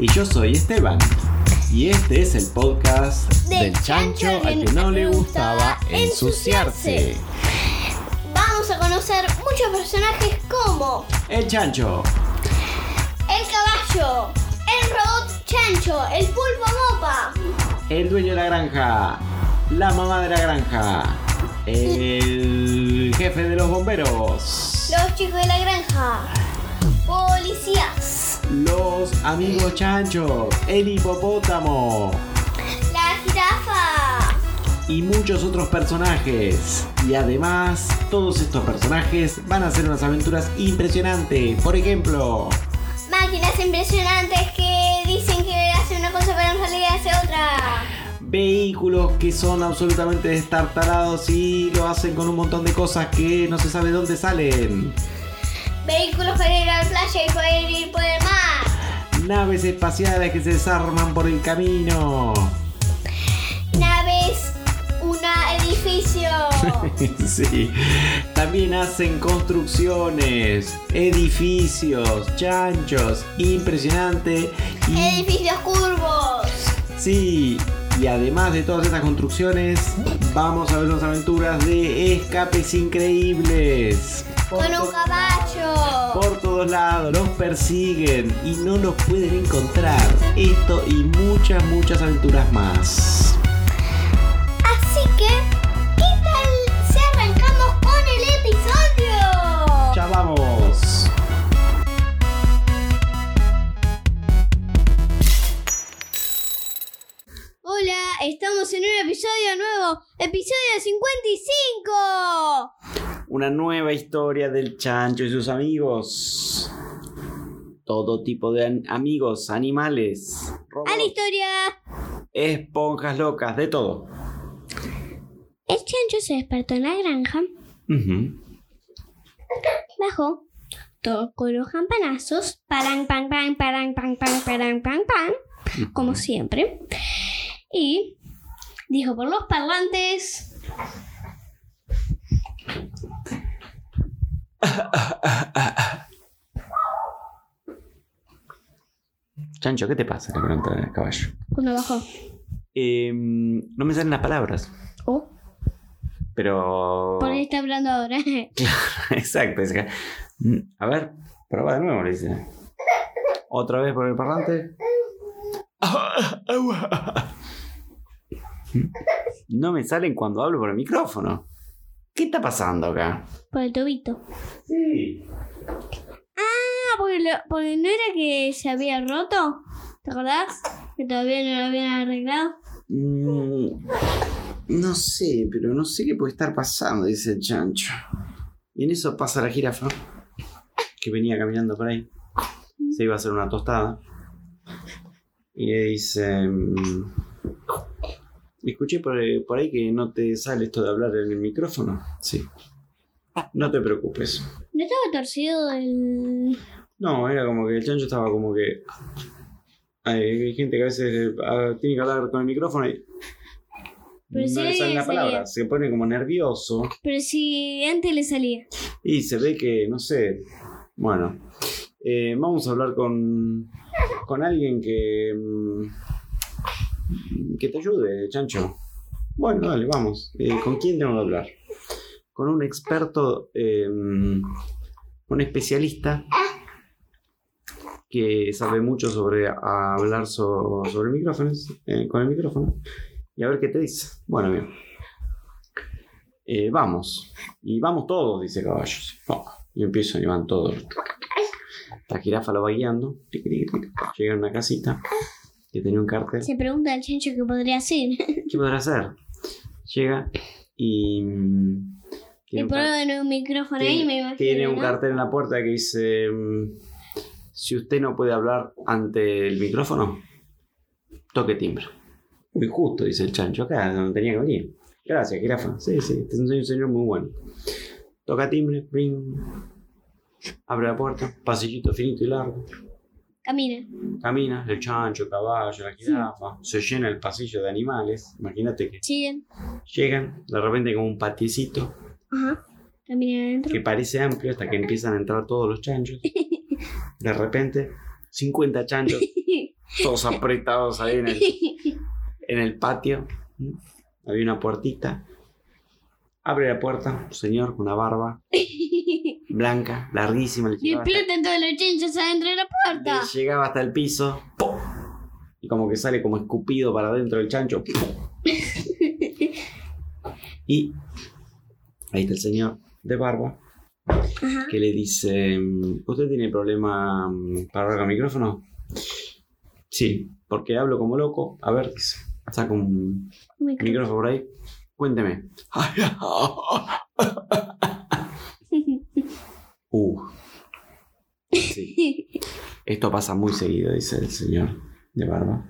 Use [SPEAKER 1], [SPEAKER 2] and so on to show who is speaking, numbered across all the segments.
[SPEAKER 1] Y yo soy Esteban. Y este es el podcast
[SPEAKER 2] Del
[SPEAKER 1] del chancho
[SPEAKER 2] chancho
[SPEAKER 1] al que no le gustaba ensuciarse.
[SPEAKER 2] Vamos a conocer muchos personajes como
[SPEAKER 1] El chancho,
[SPEAKER 2] el caballo, el robot chancho, el pulpo mopa,
[SPEAKER 1] el dueño de la granja, la mamá de la granja, el jefe de los bomberos,
[SPEAKER 2] los chicos de la granja, policías,
[SPEAKER 1] los amigos chanchos, el hipopótamo
[SPEAKER 2] la jirafa,
[SPEAKER 1] y muchos otros personajes. Y además, todos estos personajes van a hacer unas aventuras impresionantes. Por ejemplo,
[SPEAKER 2] máquinas impresionantes que dicen que hacen una cosa pero en realidad hace otra.
[SPEAKER 1] vehículos que son absolutamente destartalados y lo hacen con un montón de cosas que no se sabe dónde salen.
[SPEAKER 2] Vehículos para ir a la playa y poder ir por el mar.
[SPEAKER 1] Naves espaciales que se desarman por el camino.
[SPEAKER 2] Naves, una edificio.
[SPEAKER 1] sí. También hacen construcciones, edificios, chanchos, impresionante. Y
[SPEAKER 2] Edificios curvos.
[SPEAKER 1] sí, y además de todas estas construcciones, vamos a ver unas aventuras de escapes increíbles. Por
[SPEAKER 2] Con un caballo.
[SPEAKER 1] Por todos lados, los persiguen y no los pueden encontrar. Esto y muchas, muchas aventuras más.
[SPEAKER 2] Así que, estamos en un episodio nuevo, episodio 55.
[SPEAKER 1] Una nueva historia del chancho y sus amigos. Todo tipo de amigos, animales, robots,
[SPEAKER 2] A la historia.
[SPEAKER 1] esponjas locas, de todo.
[SPEAKER 2] El chancho se despertó en la granja, bajó, tocó los campanazos, parang, pang, pang, parang, pang, pang, parang, pang, pang, como siempre, y dijo por los parlantes.
[SPEAKER 1] Chancho, ¿qué te pasa? Le pregunta el caballo.
[SPEAKER 2] Cuando bajó.
[SPEAKER 1] Em, no me salen las palabras,
[SPEAKER 2] Oh,
[SPEAKER 1] pero...
[SPEAKER 2] por ahí está hablando ahora.
[SPEAKER 1] Exacto. es que- Mm, A ver, prueba de nuevo, le dice. Otra vez por el parlante. No me salen cuando hablo por el micrófono. ¿Qué está pasando acá?
[SPEAKER 2] por el tobito.
[SPEAKER 1] Sí.
[SPEAKER 2] Ah, porque, lo- porque no era que se había roto. ¿Te acordás? Que todavía no lo habían arreglado.
[SPEAKER 1] Mm, no sé, pero no sé qué puede estar pasando, dice el chancho. Y en eso pasa la jirafa, que venía caminando por ahí. Se iba a hacer una tostada. Y le dice... Escuché por, eh, por ahí que no te sale esto de hablar en el micrófono. Sí. No te preocupes.
[SPEAKER 2] ¿No estaba torcido el...?
[SPEAKER 1] No, era como que el chancho estaba como que. Hay, gente que a veces ah, tiene que hablar con el micrófono y.
[SPEAKER 2] Pero
[SPEAKER 1] no le sale la palabra, se pone como nervioso
[SPEAKER 2] Pero si antes le salía.
[SPEAKER 1] y se ve que, no sé. Bueno, eh, vamos a hablar con, con alguien que. mm, que te ayude, chancho. Bueno, dale, vamos. Eh, ¿Con quién tengo que hablar? Con un experto, eh, un especialista que sabe mucho sobre hablar so- sobre micrófonos, eh, con el micrófono, y a ver qué te dice. Bueno, bien. Eh, vamos. Y vamos todos, dice caballos. Oh, y empiezan y van todos. La jirafa lo va guiando. Llega a una casita que tenía un cartel.
[SPEAKER 2] Se pregunta al chancho qué podría hacer.
[SPEAKER 1] ¿Qué podrá hacer? Llega y. mm,
[SPEAKER 2] Y
[SPEAKER 1] tiene un
[SPEAKER 2] micrófono ahí, me imagino.
[SPEAKER 1] tiene un
[SPEAKER 2] ¿no?
[SPEAKER 1] cartel en la puerta que dice: mm, Si usted no puede hablar ante el micrófono, toque timbre. Muy justo, dice el chancho. Acá no tenía que venir. Gracias, jirafa. Sí, sí, es un señor muy bueno. Toca timbre, bring. Abre la puerta, pasillito finito y largo.
[SPEAKER 2] Camina.
[SPEAKER 1] Camina, el chancho, el caballo, la jirafa. Se llena el pasillo de animales. Imagínate que
[SPEAKER 2] Siguen.
[SPEAKER 1] llegan, de repente como un patiecito
[SPEAKER 2] Ajá. Camina adentro.
[SPEAKER 1] que parece amplio hasta que empiezan a entrar todos los chanchos. De repente, 50 chanchos todos apretados ahí en el, en el patio. Había una puertita. Abre la puerta, un señor con una barba blanca, larguísima. Le
[SPEAKER 2] Y explotan todos los chinchos adentro de la puerta.
[SPEAKER 1] le llegaba hasta el piso. ¡pum! Y como que sale como escupido para adentro del chancho. Y ahí está el señor de barba
[SPEAKER 2] Ajá.
[SPEAKER 1] que le dice, ¿usted tiene problema mm, para hablar con el micrófono? Sí, porque hablo como loco. A ver, saca un micrófono por ahí. Cuénteme. Uh. Sí, esto pasa muy seguido, dice el señor de barba.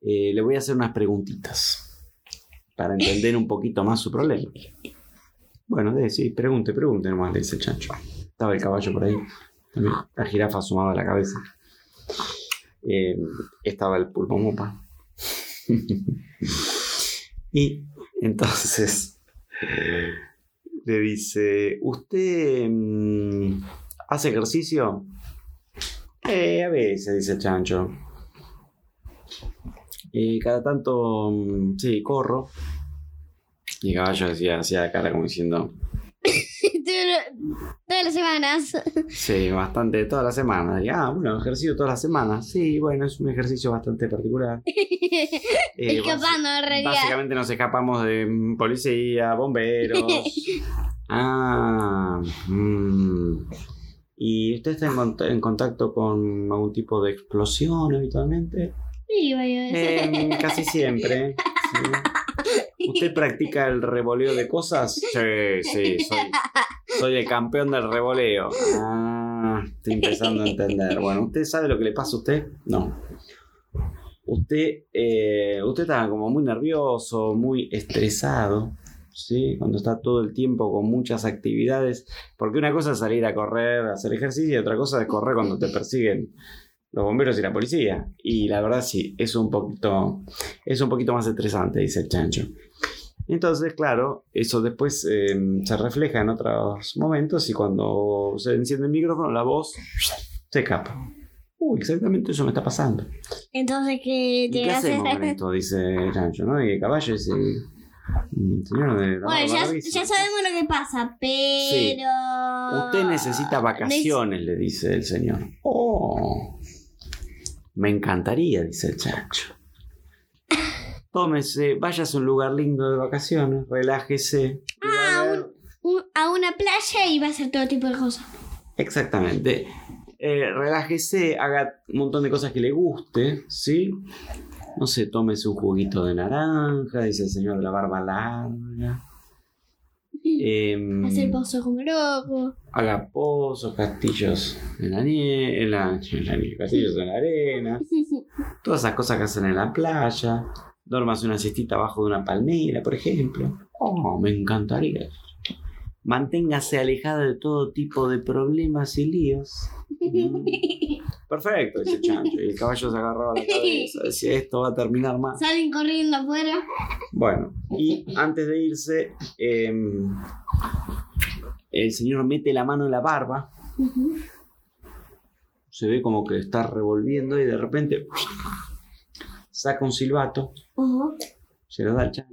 [SPEAKER 1] Eh, le voy a hacer unas preguntitas para entender un poquito más su problema. Bueno, de, sí, pregunte, pregunte nomás, le dice el chancho. Estaba el caballo por ahí. La jirafa asomaba la cabeza. Eh, estaba el pulpo mopa. y entonces le dice, ¿usted mm, hace ejercicio? Eh, a veces, dice el chancho. Y cada tanto, mm, sí, corro. Y el caballo decía, hacía cara como diciendo,
[SPEAKER 2] Todas las semanas.
[SPEAKER 1] sí, bastante, toda la semana. Y, ah, bueno, ejercicio todas las semanas. Sí, bueno, es un ejercicio bastante particular. Eh,
[SPEAKER 2] Escapando en realidad.
[SPEAKER 1] Básicamente nos escapamos de mm, policía, bomberos. ah. mm. ¿Y usted está en, cont- en contacto con algún tipo de explosión habitualmente?
[SPEAKER 2] Sí, vaya.
[SPEAKER 1] Eh, casi siempre. sí. ¿Usted practica el revoleo de cosas? Sí, sí, soy, soy el campeón del revoleo. Ah, estoy empezando a entender. Bueno, ¿usted sabe lo que le pasa a usted? No. Usted, eh, usted está como muy nervioso, muy estresado, ¿sí? Cuando está todo el tiempo con muchas actividades. Porque una cosa es salir a correr, a hacer ejercicio, y otra cosa es correr cuando te persiguen los bomberos y la policía. Y la verdad sí, es un poquito, es un poquito más estresante, dice el chancho. Entonces, claro, eso después eh, se refleja en otros momentos y cuando se enciende el micrófono, la voz se escapa. Uy, exactamente eso me está pasasando.
[SPEAKER 2] Entonces, ¿qué
[SPEAKER 1] ¿Y
[SPEAKER 2] te
[SPEAKER 1] qué hacemos con esto? Dice el chancho, ¿no? Y el caballo dice... "Mm, Señor de la
[SPEAKER 2] Bueno, ya,
[SPEAKER 1] barba larguísima".
[SPEAKER 2] ya sabemos lo que pasa, pero.
[SPEAKER 1] Usted necesita vacaciones, le dice el señor. Oh, me encantaría, dice el chancho. Tómese, váyase a un lugar lindo de vacaciones, relájese. a
[SPEAKER 2] Ah, Un- a una playa y va a hacer todo tipo de cosas.
[SPEAKER 1] Exactamente. Eh, relájese, haga un montón de cosas que le guste, ¿sí? No sé, tómese un juguito de naranja, dice el señor de la barba larga. Em,
[SPEAKER 2] Hacer pozo como loco.
[SPEAKER 1] haga pozos, castillos en la nieve, en la, en la nieve, castillos en la arena, todas esas cosas que hacen en la playa. Duermas una siestita abajo de una palmera, por ejemplo. Oh, me encantaría. Manténgase alejada de todo tipo de problemas y líos. Mm. Perfecto, dice Chancho. Y el caballo se agarraba la cabeza. Decía, esto va a terminar mal.
[SPEAKER 2] Salen corriendo afuera.
[SPEAKER 1] Bueno, y antes de irse, em, el señor mete la mano en la barba. Se ve como que está revolviendo y de repente saca un silbato,
[SPEAKER 2] Ujú.
[SPEAKER 1] se lo da al chancho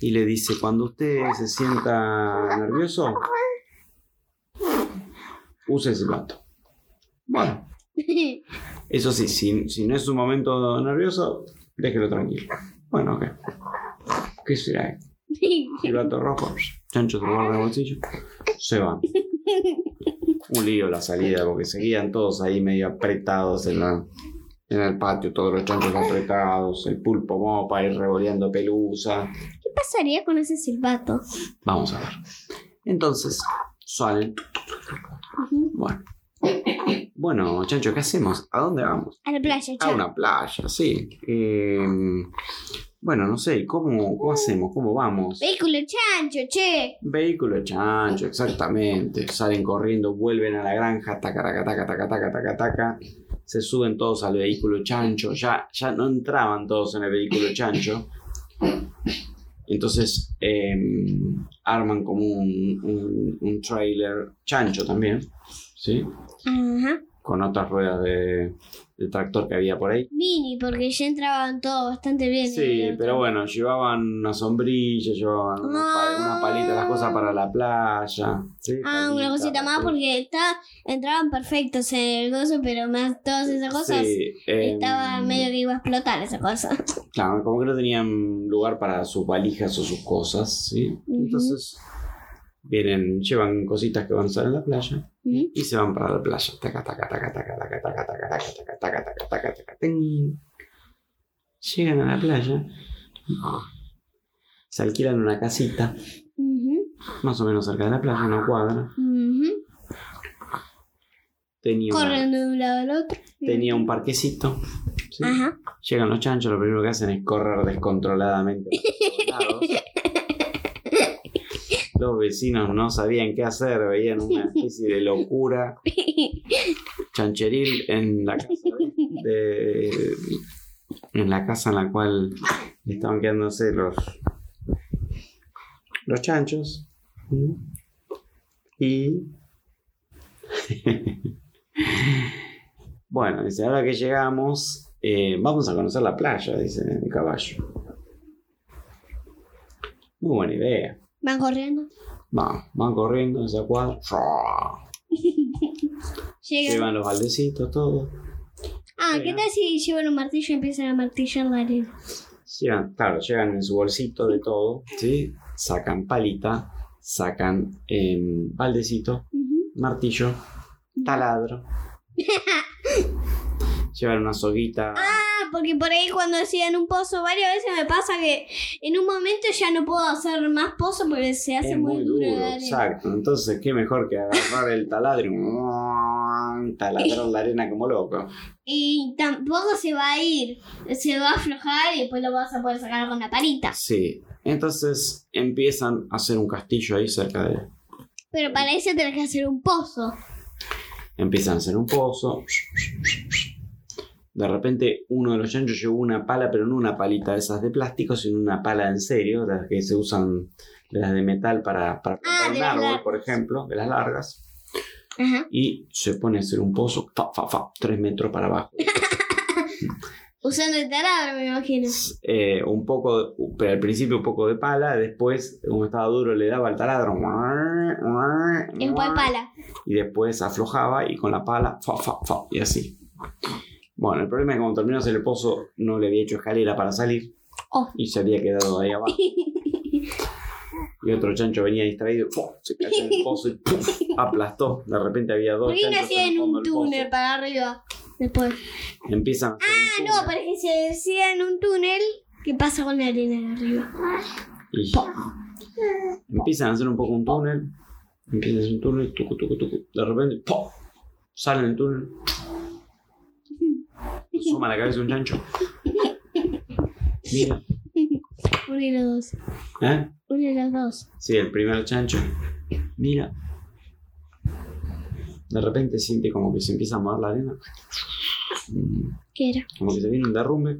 [SPEAKER 1] y le dice, cuando usted se sienta nervioso, use el silbato. Bueno, eso sí, si, si no es un momento nervioso, déjelo tranquilo. Bueno, ok. ¿Qué será? Silbato rojo, chancho se guarda el bolsillo, se va. Un lío la salida, porque seguían todos ahí medio apretados en, la, en el patio, todos los chanchos apretados, el pulpo mopa ahí revoleando pelusa.
[SPEAKER 2] ¿Qué pasaría con ese silbato?
[SPEAKER 1] Vamos a ver. Entonces, salen. Bueno. Bueno, chancho, ¿qué hacemos? ¿A dónde vamos?
[SPEAKER 2] A la playa,
[SPEAKER 1] A
[SPEAKER 2] chao.
[SPEAKER 1] una playa, sí. Eh, bueno, no sé, ¿cómo, ¿cómo hacemos? ¿Cómo vamos?
[SPEAKER 2] Vehículo chancho, che.
[SPEAKER 1] Vehículo chancho, exactamente. Salen corriendo, vuelven a la granja, taca, taca, taca, taca, taca, taca, taca. Se suben todos al vehículo chancho. Ya, ya no entraban todos en el vehículo chancho. Entonces em, arman como un, un, un trailer chancho también. ¿Sí? Con otras ruedas de, de tractor que había por ahí.
[SPEAKER 2] Mini, porque ya entraban todos bastante bien.
[SPEAKER 1] Sí,
[SPEAKER 2] Y
[SPEAKER 1] pero bueno, llevaban una sombrilla, llevaban una, pa- una palita, las cosas para la playa. ¿sí?
[SPEAKER 2] Ah, una cosita más
[SPEAKER 1] sí.
[SPEAKER 2] porque está, entraban perfectos en el gozo, pero más todas esas cosas
[SPEAKER 1] Sí, em,
[SPEAKER 2] estaba medio que iba a explotar esa cosa.
[SPEAKER 1] Claro, como que no tenían lugar para sus valijas o sus cosas, ¿sí? Entonces, vienen, llevan cositas que van a usar en la playa y se van para la playa. Taca, taca, taca, taca, taca, taca, taca, taca, taca, taca, taca, taca, taca, tin. Llegan a la playa, se alquilan una casita, más o menos cerca de la playa, una cuadra. Tenía,
[SPEAKER 2] Corren de un lado al otro.
[SPEAKER 1] tenía un parquecito. Llegan los chanchos, lo primero que hacen es correr descontroladamente por lados. Los vecinos no sabían qué hacer, veían una especie de locura chancheril en la casa de- en la casa en la cual estaban quedándose los los chanchos. Y bueno dice ahora que llegamos eh, vamos a conocer la playa dice el caballo. Muy buena idea
[SPEAKER 2] Van corriendo.
[SPEAKER 1] van van corriendo esa cuadra
[SPEAKER 2] Llegan.
[SPEAKER 1] llevan los baldecitos todo
[SPEAKER 2] Ah, ¿qué
[SPEAKER 1] Llegan.
[SPEAKER 2] tal si llevan un martillo y empiezan a martillar la arena?
[SPEAKER 1] Llegan, claro, llegan en su bolsito de todo, ¿sí? Sacan palita, sacan em, baldecito, martillo, taladro. llevan una soguita.
[SPEAKER 2] Ah, porque por ahí cuando hacían un pozo varias veces me pasa que en un momento ya no puedo hacer más pozo porque se hace
[SPEAKER 1] es
[SPEAKER 2] muy,
[SPEAKER 1] muy
[SPEAKER 2] duro
[SPEAKER 1] exacto. Entonces, qué mejor que agarrar el taladro y taladrar la arena como loco.
[SPEAKER 2] Y tampoco se va a ir, se va a aflojar y después lo vas a poder sacar con la palita.
[SPEAKER 1] Sí. Entonces empiezan a hacer un castillo ahí cerca de.
[SPEAKER 2] Pero para eso tenés que hacer un pozo.
[SPEAKER 1] Empiezan a hacer un pozo. De repente uno de los chanchos llevó una pala, pero no una palita de esas de plástico, sino una pala en serio, las que se usan, de las de metal para, para
[SPEAKER 2] Ah,
[SPEAKER 1] un árbol,
[SPEAKER 2] largas.
[SPEAKER 1] por ejemplo, de las largas.
[SPEAKER 2] Ajá.
[SPEAKER 1] Y se pone a hacer un pozo, fa, fa, fa, tres metros para abajo.
[SPEAKER 2] Usando el taladro, me imagino.
[SPEAKER 1] Eh, un poco, pero al principio un poco de pala, después, como estaba duro, le daba el taladro.
[SPEAKER 2] Es cual pala.
[SPEAKER 1] y después aflojaba y con la pala, fa, fa, fa, y así. Bueno, el problema es que cuando terminó hacer el pozo no le había hecho escalera para salir
[SPEAKER 2] Oh.
[SPEAKER 1] y se había quedado ahí abajo. Y otro chancho venía distraído, ¡pum! se cayó en el pozo y ¡pum! aplastó. De repente había dos
[SPEAKER 2] ¿Por qué no
[SPEAKER 1] chanchos en el
[SPEAKER 2] un túnel para arriba? Después.
[SPEAKER 1] Empiezan
[SPEAKER 2] Ah, no,
[SPEAKER 1] túnel
[SPEAKER 2] pero es que se decían un túnel, ¿qué pasa con la arena de arriba?
[SPEAKER 1] y empiezan a hacer un poco un túnel. Empiezan a hacer un túnel, tucu, tucu, tucu. De repente, ¡pum! salen del túnel. Suma la cabeza un chancho. Mira,
[SPEAKER 2] Uno y los dos.
[SPEAKER 1] ¿eh?
[SPEAKER 2] Uno y los dos.
[SPEAKER 1] Sí, el primer chancho. Mira. De repente siente como que se empieza a mover la arena.
[SPEAKER 2] ¿Qué era?
[SPEAKER 1] Como que se viene un derrumbe.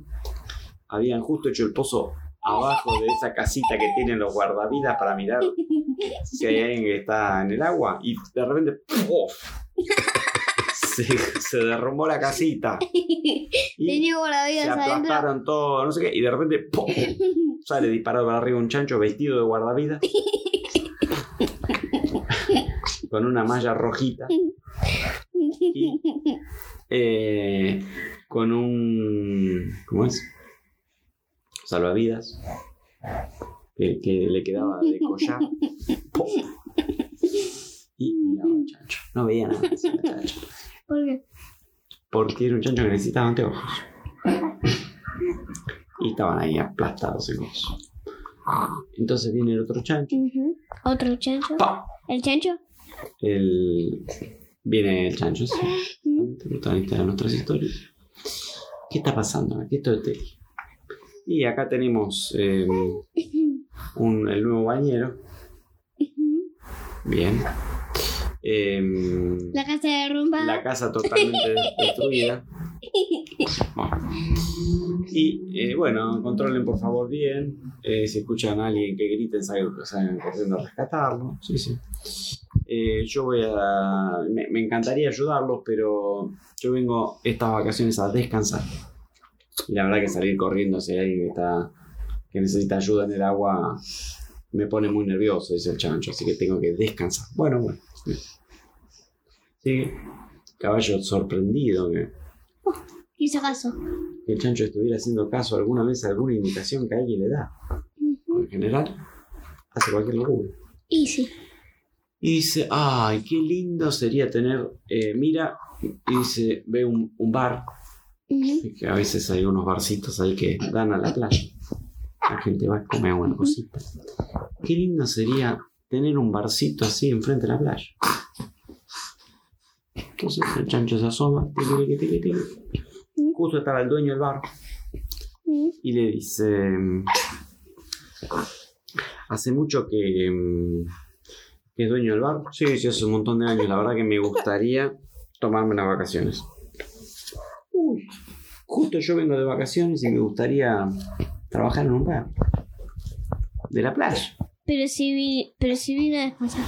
[SPEAKER 1] Habían justo hecho el pozo abajo de esa casita que tienen los guardavidas para mirar si hay alguien que está en el agua. Y de repente. ¡puf! Se, se derrumbó la casita.
[SPEAKER 2] Tenía
[SPEAKER 1] se
[SPEAKER 2] guardavidas adentro.
[SPEAKER 1] aplastaron todo, no sé qué. Y de repente. Sale disparado para arriba un chancho vestido de guardavidas. con una malla rojita. Y eh, con un. ¿Cómo es? Salvavidas. Que, que le quedaba de collar. ¡Pum! Y miraba al chancho. No veía nada. el chancho.
[SPEAKER 2] ¿Por qué?
[SPEAKER 1] Porque era un chancho que necesitaba anteojos. Y estaban ahí aplastados en cosas. Entonces viene el otro chancho.
[SPEAKER 2] Otro chancho. ¿El chancho?
[SPEAKER 1] El... Viene el chancho, sí.
[SPEAKER 2] Ujú.
[SPEAKER 1] el protagonista de nuestras historias. ¿Qué está pasando? Aquí estoy te Y acá tenemos eh, un, el nuevo bañero. Bien. Em,
[SPEAKER 2] La casa derrumbada.
[SPEAKER 1] la casa totalmente destruida. Bueno. Y eh, bueno, controlen por favor bien. Eh, si escuchan a alguien que griten, salgan, salgan corriendo a rescatarlo. Sí, sí. eh, yo voy a... Me, me encantaría ayudarlos, pero yo vengo estas vacaciones a descansar. Y la verdad que salir corriendo si hay alguien que, está, que necesita ayuda en el agua me pone muy nervioso, dice el chancho, así que tengo que descansar. Bueno, bueno. Sí, Sí, caballo sorprendido que,
[SPEAKER 2] Hizo caso.
[SPEAKER 1] que el chancho estuviera haciendo caso alguna vez a alguna indicación que alguien le da. En general, hace cualquier locura.
[SPEAKER 2] Y sí.
[SPEAKER 1] Y dice, ay, qué lindo sería tener, eh, mira, y dice, ve un, un bar, que a veces hay unos barcitos ahí que dan a la playa. La gente va a comer una cosita. Qué lindo sería tener un barcito así enfrente de la playa. Entonces el chancho se asoma, justo estaba el dueño del bar y le dice, hace mucho que, que es dueño del bar. Sí, sí, hace un montón de años. La verdad que me gustaría tomarme unas vacaciones. Uy, justo yo vengo de vacaciones y me gustaría trabajar en un bar. De la playa.
[SPEAKER 2] Pero si, vi, pero si vino a descansar.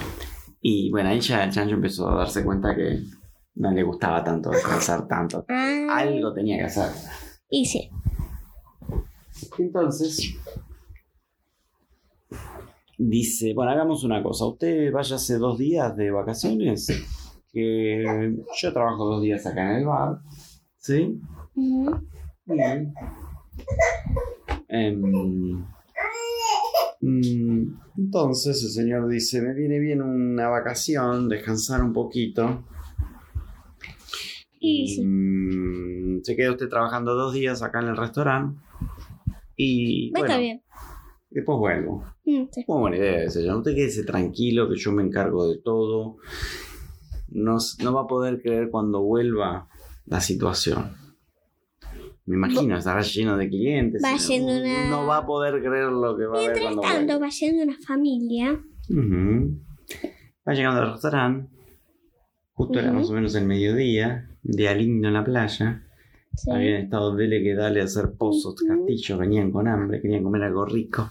[SPEAKER 1] Y bueno, ahí ya el chancho empezó a darse cuenta que no le gustaba tanto descansar tanto.
[SPEAKER 2] Ah.
[SPEAKER 1] Algo tenía que hacer.
[SPEAKER 2] Y sí.
[SPEAKER 1] Entonces, dice, bueno, hagamos una cosa. Usted váyase dos días de vacaciones, que yo trabajo dos días acá en el bar. ¿Sí? Muy bien. Em, mm, entonces el señor dice, me viene bien una vacación, descansar un poquito.
[SPEAKER 2] Y.
[SPEAKER 1] Mm, se queda usted trabajando dos días acá en el restaurante. Y
[SPEAKER 2] Está
[SPEAKER 1] bueno,
[SPEAKER 2] bien.
[SPEAKER 1] después vuelvo.
[SPEAKER 2] Mm, sí.
[SPEAKER 1] Muy buena idea ese. ya. Usted quédese tranquilo que yo me encargo de todo. No, no va a poder creer cuando vuelva la situación. Me imagino, estará lleno de clientes.
[SPEAKER 2] Va
[SPEAKER 1] y no-
[SPEAKER 2] siendo una-
[SPEAKER 1] No va a poder creer lo que va a ver
[SPEAKER 2] Mientras tanto,
[SPEAKER 1] vuelva.
[SPEAKER 2] va siendo una familia.
[SPEAKER 1] Ujú. Va llegando al restaurante. Justo era más o menos el mediodía. Día lindo en la playa.
[SPEAKER 2] Sí.
[SPEAKER 1] Habían estado dele que dale a hacer pozos, castillos, venían con hambre, querían comer algo rico.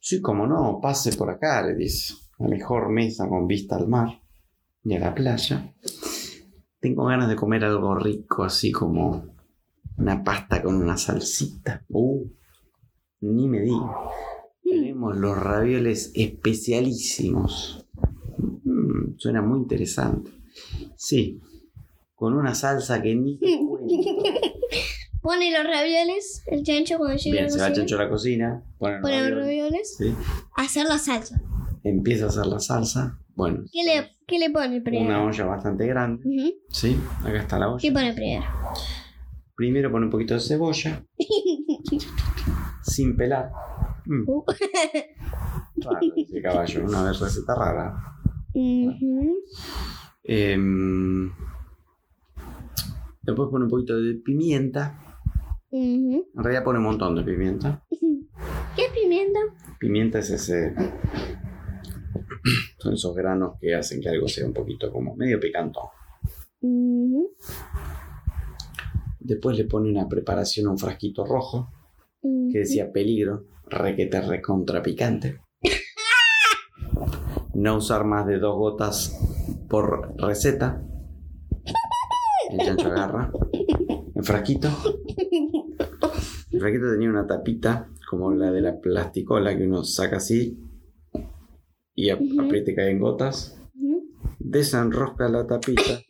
[SPEAKER 1] Sí, como no, pase por acá, le dice. La mejor mesa con vista al mar y a la playa. Tengo ganas de comer algo rico, así como una pasta con una salsita. Uh, ni me diga. Tenemos los ravioles especialísimos. Mm, suena muy interesante. Sí, con una salsa que ni.
[SPEAKER 2] Pone los ravioles, el chancho cuando llega
[SPEAKER 1] Bien,
[SPEAKER 2] a
[SPEAKER 1] se
[SPEAKER 2] la
[SPEAKER 1] va
[SPEAKER 2] cocina.
[SPEAKER 1] Chancho a la cocina, pone los
[SPEAKER 2] Pone los
[SPEAKER 1] ravioles,
[SPEAKER 2] ravioles.
[SPEAKER 1] sí,
[SPEAKER 2] Hacer la salsa.
[SPEAKER 1] empieza a hacer la salsa. Bueno,
[SPEAKER 2] ¿Qué le, qué le pone
[SPEAKER 1] una
[SPEAKER 2] primero?
[SPEAKER 1] olla bastante grande.
[SPEAKER 2] Ujú.
[SPEAKER 1] Sí, acá está la
[SPEAKER 2] ¿Qué
[SPEAKER 1] olla.
[SPEAKER 2] pone primero?
[SPEAKER 1] Primero pone un poquito de cebolla, sin pelar. Mm,
[SPEAKER 2] Uh.
[SPEAKER 1] raro ese caballo, una vez receta rara.
[SPEAKER 2] Ujú.
[SPEAKER 1] Em, después pone un poquito de pimienta.
[SPEAKER 2] Ujú.
[SPEAKER 1] En realidad pone un montón de pimienta.
[SPEAKER 2] ¿Qué es pimienta?
[SPEAKER 1] Pimienta es ese. Son esos granos que hacen que algo sea un poquito como medio picantón.
[SPEAKER 2] Ujú.
[SPEAKER 1] Después le pone una preparación a un frasquito rojo que decía peligro, requete recontra picante. No usar más de dos gotas por receta. El chancho agarra el frasquito. El frasquito tenía una tapita como la de la plasticola que uno saca así y ap- aprieta y cae en gotas. Desenrosca la tapita,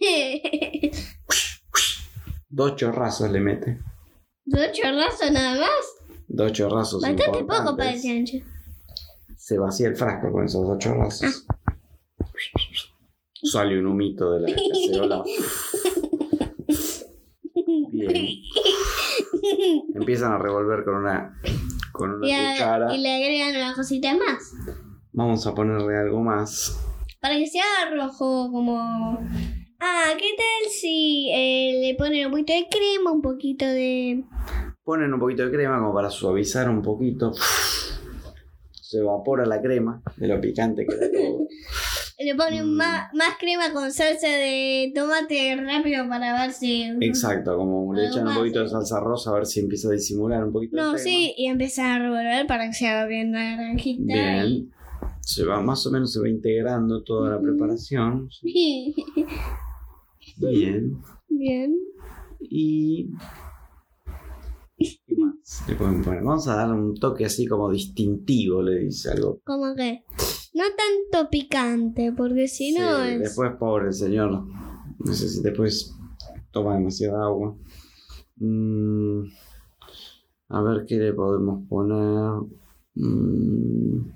[SPEAKER 1] dos chorrazos le mete.
[SPEAKER 2] Dos chorrazos nada más.
[SPEAKER 1] Dos chorrazos
[SPEAKER 2] Bastante poco para el chancho.
[SPEAKER 1] Se vacía el frasco con esos dos chorrazos. Sale un humito de la cacerola. Bien. Empiezan a revolver con una con una
[SPEAKER 2] Y, a-
[SPEAKER 1] cuchara.
[SPEAKER 2] y le agregan una cosita más.
[SPEAKER 1] Vamos a ponerle algo más.
[SPEAKER 2] Para que sea rojo como... Ah, ¿qué tal si eh, le ponen un poquito de crema, un poquito de...
[SPEAKER 1] Ponen un poquito de crema como para suavizar un poquito. Se evapora la crema de lo picante que era todo.
[SPEAKER 2] Le ponen
[SPEAKER 1] Mm.
[SPEAKER 2] más, más crema con salsa de tomate rápido para ver si...
[SPEAKER 1] Exacto, como le echan un poquito de salsa rosa a ver si empieza a disimular un poquito.
[SPEAKER 2] No,
[SPEAKER 1] el
[SPEAKER 2] sí, y empezar a revolver para que sea bien naranjita.
[SPEAKER 1] Bien. se va más o menos se va integrando toda la preparación. Bien.
[SPEAKER 2] Bien.
[SPEAKER 1] Y. ¿Qué más le poner? Vamos a darle un toque así como distintivo, le dice algo.
[SPEAKER 2] ¿Cómo que? No tanto picante, porque si no es.
[SPEAKER 1] Después, pobre señor. No sé si después toma demasiada agua. Mm, a ver qué le podemos poner. Mm,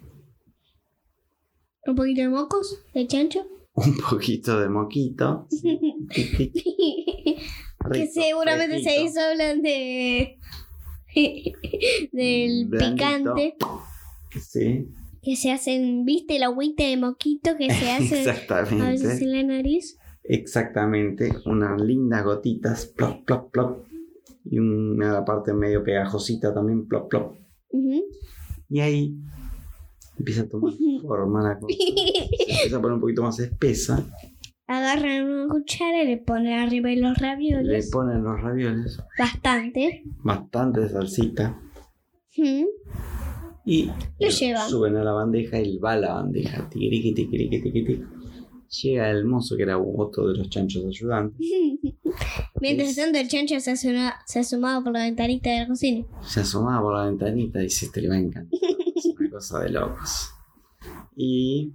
[SPEAKER 2] Un poquito de mocos, de chancho.
[SPEAKER 1] un poquito de moquito.
[SPEAKER 2] que
[SPEAKER 1] Rico,
[SPEAKER 2] seguramente se hizo hablan de. del
[SPEAKER 1] Blandito.
[SPEAKER 2] picante.
[SPEAKER 1] Sí,
[SPEAKER 2] Que se hacen, ¿viste? El agüita de moquito que se hace a veces en la nariz.
[SPEAKER 1] Exactamente. Unas lindas gotitas. Plop, plop, plop. Y una parte medio pegajosita también. Plop, plop. Y ahí empieza a tomar forma la cosa. Se empieza a poner un poquito más espesa.
[SPEAKER 2] Agarran una cuchara y le ponen arriba los
[SPEAKER 1] Le
[SPEAKER 2] ravioles.
[SPEAKER 1] ponen los ravioles.
[SPEAKER 2] Bastante.
[SPEAKER 1] Bastante salsita. Y
[SPEAKER 2] Lo llevan.
[SPEAKER 1] suben a la bandeja y va a la bandeja. Tiquiriqui, tiquiriqui, tiquiriqui. Llega el mozo que era otro de los chanchos ayudantes.
[SPEAKER 2] Mientras tanto, el chancho se, asoma- se asomaba por la ventanita de la cocina.
[SPEAKER 1] Se asomaba por la ventanita y dice, este le va a encantar. Es una cosa de locos. Y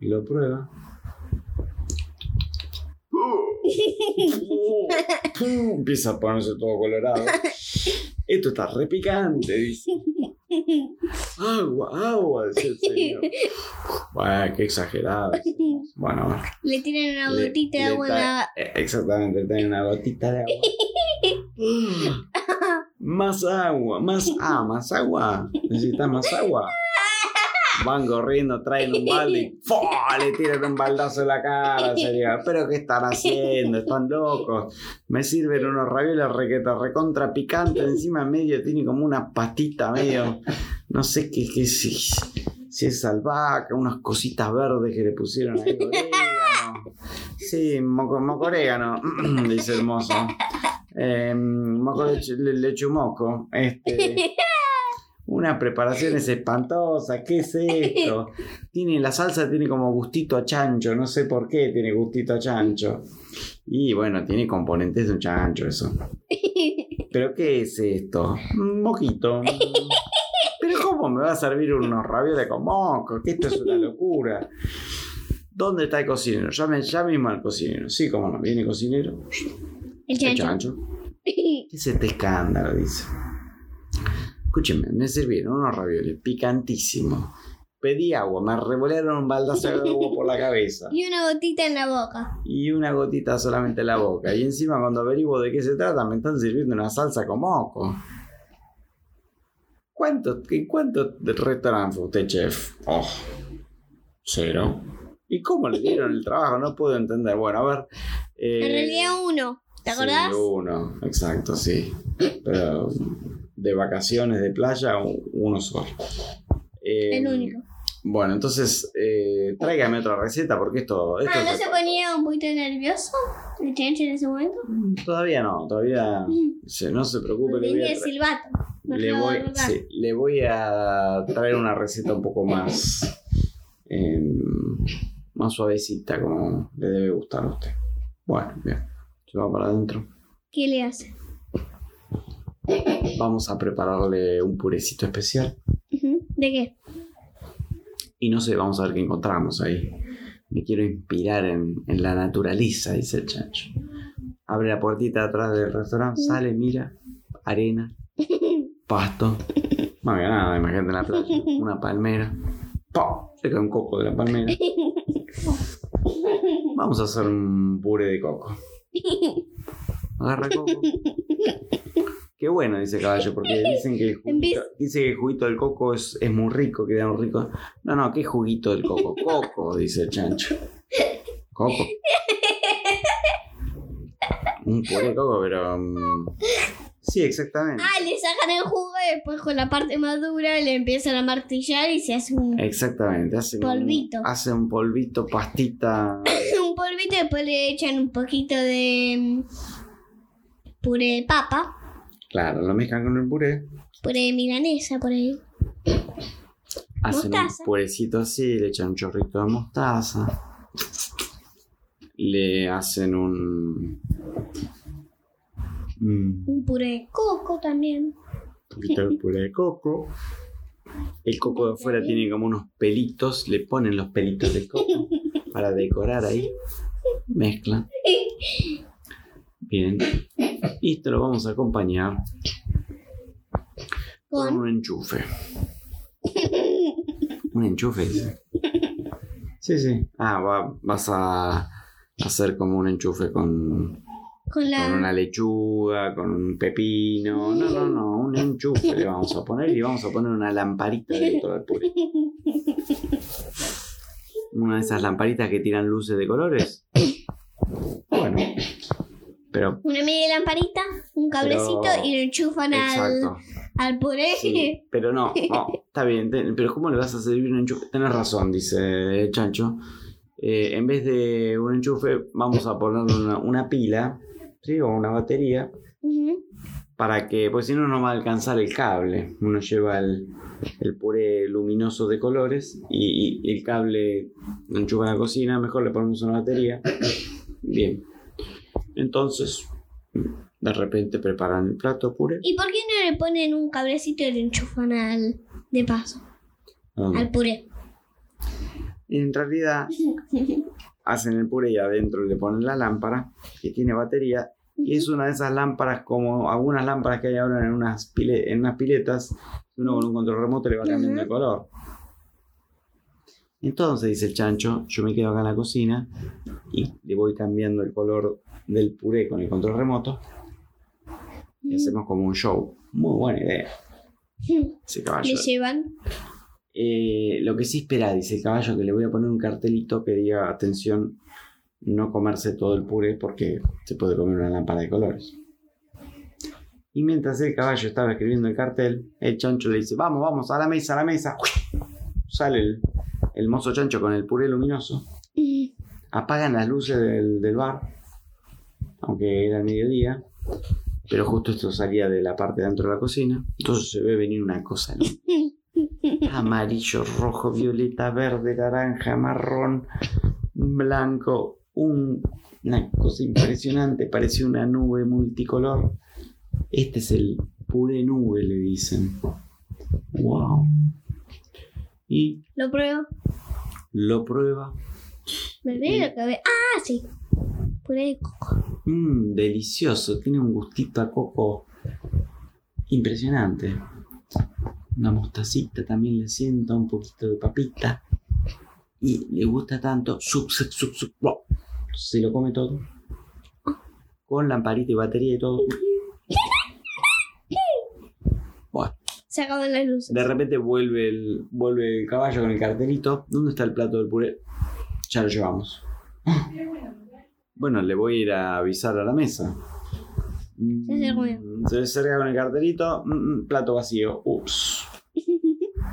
[SPEAKER 1] lo prueba. Empieza a ponerse todo colorado. Esto está re picante, dice. Agua, agua, dice el señor. Bueno, qué exagerado. Bueno, bueno.
[SPEAKER 2] Le tiran una
[SPEAKER 1] Le-
[SPEAKER 2] gotita de
[SPEAKER 1] le
[SPEAKER 2] agua en
[SPEAKER 1] trae-
[SPEAKER 2] la...
[SPEAKER 1] eh, Exactamente, tiene una gotita de agua. más agua, más ah, más agua. Necesitas más agua. Van corriendo, traen un balde y ¡fua! le tiran un baldazo en la cara. Sería, pero ¿qué están haciendo? Están locos. Me sirven unos ravioles requeta recontra picante. Encima en medio tiene como una patita medio. No sé qué, qué si, si es albahaca, unas cositas verdes que le pusieron ahí. orégano. Sí, moco, moco orégano, dice el mozo. Eh, moco leche, le, lechumoco. Este, una preparación es espantosa. ¿Qué es esto? Tiene, la salsa tiene como gustito a chancho. No sé por qué tiene gustito a chancho. Y bueno, tiene componentes de un chancho eso. ¿Pero qué es esto? Un moquito. ¿Pero cómo me va a servir unos ravioles con moco? Que esto es una locura. ¿Dónde está el cocinero? Llame, ya mismo al cocinero. Sí, cómo no. Viene el cocinero.
[SPEAKER 2] El
[SPEAKER 1] El
[SPEAKER 2] chancho.
[SPEAKER 1] chancho. ¿Qué es este escándalo? Dice. Escúcheme, me sirvieron unos ravioles picantísimos. Pedí agua, me revolearon un baldazo de agua por la cabeza.
[SPEAKER 2] Y una gotita en la boca.
[SPEAKER 1] Y una gotita solamente en la boca. Y encima cuando averiguo de qué se trata, me están sirviendo una salsa con moco. ¿Cuánto, ¿En cuántos restaurantes fue usted, chef? Oh, cero. ¿Y cómo le dieron el trabajo? No puedo entender. Bueno, a ver. eh,
[SPEAKER 2] En realidad uno. ¿Te
[SPEAKER 1] sí,
[SPEAKER 2] acordás?
[SPEAKER 1] uno, exacto, sí. Pero de vacaciones de playa, uno solo. Eh,
[SPEAKER 2] El único.
[SPEAKER 1] Bueno, entonces, eh, tráigame otra receta porque esto... esto
[SPEAKER 2] Ah, ¿no
[SPEAKER 1] es-
[SPEAKER 2] se ponía un poquito nervioso el chancho en ese momento?
[SPEAKER 1] Todavía no, todavía se- no se preocupe. Le voy, a
[SPEAKER 2] silbato. No
[SPEAKER 1] le,
[SPEAKER 2] se
[SPEAKER 1] voy,
[SPEAKER 2] arrugar.
[SPEAKER 1] sí, le voy a traer una receta un poco más, em, más suavecita, como le debe gustar a usted. Bueno, bien, se va para adentro.
[SPEAKER 2] ¿Qué le hace?
[SPEAKER 1] Vamos a prepararle un purecito especial.
[SPEAKER 2] ¿De qué?
[SPEAKER 1] Y no sé, vamos a ver qué encontramos ahí. Me quiero inspirar en, en la naturaleza, dice el chancho. Abre la puertita atrás del restaurante, sale, mira, arena, pasto. No había nada, imagínate en la playa. Una palmera. ¡Pah! Se cae un coco de la palmera. Vamos a hacer un puré de coco. Agarra el coco. Qué bueno, dice caballo, porque dicen que el juguito, dice que el juguito del coco es, es muy rico, queda muy rico. No, no, ¿qué juguito del coco? Coco, dice el chancho. Coco. Un puré de coco, pero. mm, sí, exactamente.
[SPEAKER 2] Ah, le sacan el jugo y después con la parte madura le empiezan a martillar y se hace un,
[SPEAKER 1] Exactamente, hace
[SPEAKER 2] Polvito.
[SPEAKER 1] Un, hace un polvito, pastita.
[SPEAKER 2] un polvito y después le echan un poquito de mm, puré de papa,
[SPEAKER 1] Claro, lo mezclan con el puré.
[SPEAKER 2] puré de milanesa por ahí.
[SPEAKER 1] Hacen un purecito así, le echan un chorrito de mostaza. Le hacen un. Un
[SPEAKER 2] Un puré de coco también.
[SPEAKER 1] poquito de puré de coco. El coco de afuera tiene como unos pelitos, le ponen los pelitos de coco para decorar ahí. Mezclan. Bien. Y esto lo vamos a acompañar con un enchufe. Un enchufe. Sí, sí. Ah, va- vas a hacer como un enchufe con,
[SPEAKER 2] Con la.
[SPEAKER 1] con una lechuga, con un pepino. No, no, no. Un enchufe le vamos a poner y vamos a poner una lamparita dentro del puré. Una de esas lamparitas que tiran luces de colores. Bueno. Pero.
[SPEAKER 2] Una media lamparita, un cablecito
[SPEAKER 1] Pero-
[SPEAKER 2] y lo enchufan al, al puré.
[SPEAKER 1] Sí, pero no, no, está bien, pero ¿cómo le vas a servir un enchufe? Tenés razón, dice Chancho. Eh, en vez de un enchufe, vamos a ponerle una, una pila, ¿sí? O una batería,
[SPEAKER 2] Ujú.
[SPEAKER 1] para que, pues si no, no va a alcanzar el cable. Uno lleva el, el puré luminoso de colores y, y el cable lo enchufa en la cocina, mejor le ponemos una batería. Bien. Entonces, de repente preparan el plato puré.
[SPEAKER 2] ¿Y por qué no le ponen un cablecito y lo enchufan al. de paso?
[SPEAKER 1] ¿Dónde?
[SPEAKER 2] Al puré.
[SPEAKER 1] Y en realidad hacen el puré y adentro le ponen la lámpara que tiene batería y es una de esas lámparas como algunas lámparas que hay ahora en unas, pile- en unas piletas que uno con un control remoto le va cambiando el color. Entonces dice el chancho, yo me quedo acá en la cocina y le voy cambiando el color del puré con el control remoto y hacemos como un show. Muy buena idea. Ese caballo.
[SPEAKER 2] Le llevan.
[SPEAKER 1] Eh, lo que sí espera, dice el caballo, que le voy a poner un cartelito que diga, atención, no comerse todo el puré porque se puede comer una lámpara de colores. Y mientras el caballo estaba escribiendo el cartel, el chancho le dice, vamos, vamos, a la mesa, a la mesa. Sale el, el mozo chancho con el puré luminoso. Apagan las luces del, del bar, aunque era el mediodía, pero justo esto salía de la parte de dentro de la cocina. Entonces se ve venir una cosa, ¿no? amarillo, rojo, violeta, verde, naranja, marrón, blanco, un- una cosa impresionante, parece una nube multicolor. Este es el puré nube, le dicen. Wow. Y
[SPEAKER 2] Lo pruebo.
[SPEAKER 1] lo prueba.
[SPEAKER 2] Me ve lo que ve. Ah, sí. Puré de coco.
[SPEAKER 1] Mmm, delicioso, tiene un gustito a coco impresionante. Una mostacita también le sienta, un poquito de papita. Y le gusta tanto, sup, sup, sup, sup, wow. se lo come todo. Con lamparita y batería y todo. Bueno,
[SPEAKER 2] Se acaban las luces.
[SPEAKER 1] de repente vuelve el, vuelve el caballo con el cartelito. ¿Dónde está el plato del puré? Ya lo llevamos. Bueno, le voy a ir a avisar a la mesa.
[SPEAKER 2] Se.
[SPEAKER 1] Mm, Se acerca con el cartelito. mm, mm, plato vacío. Ups.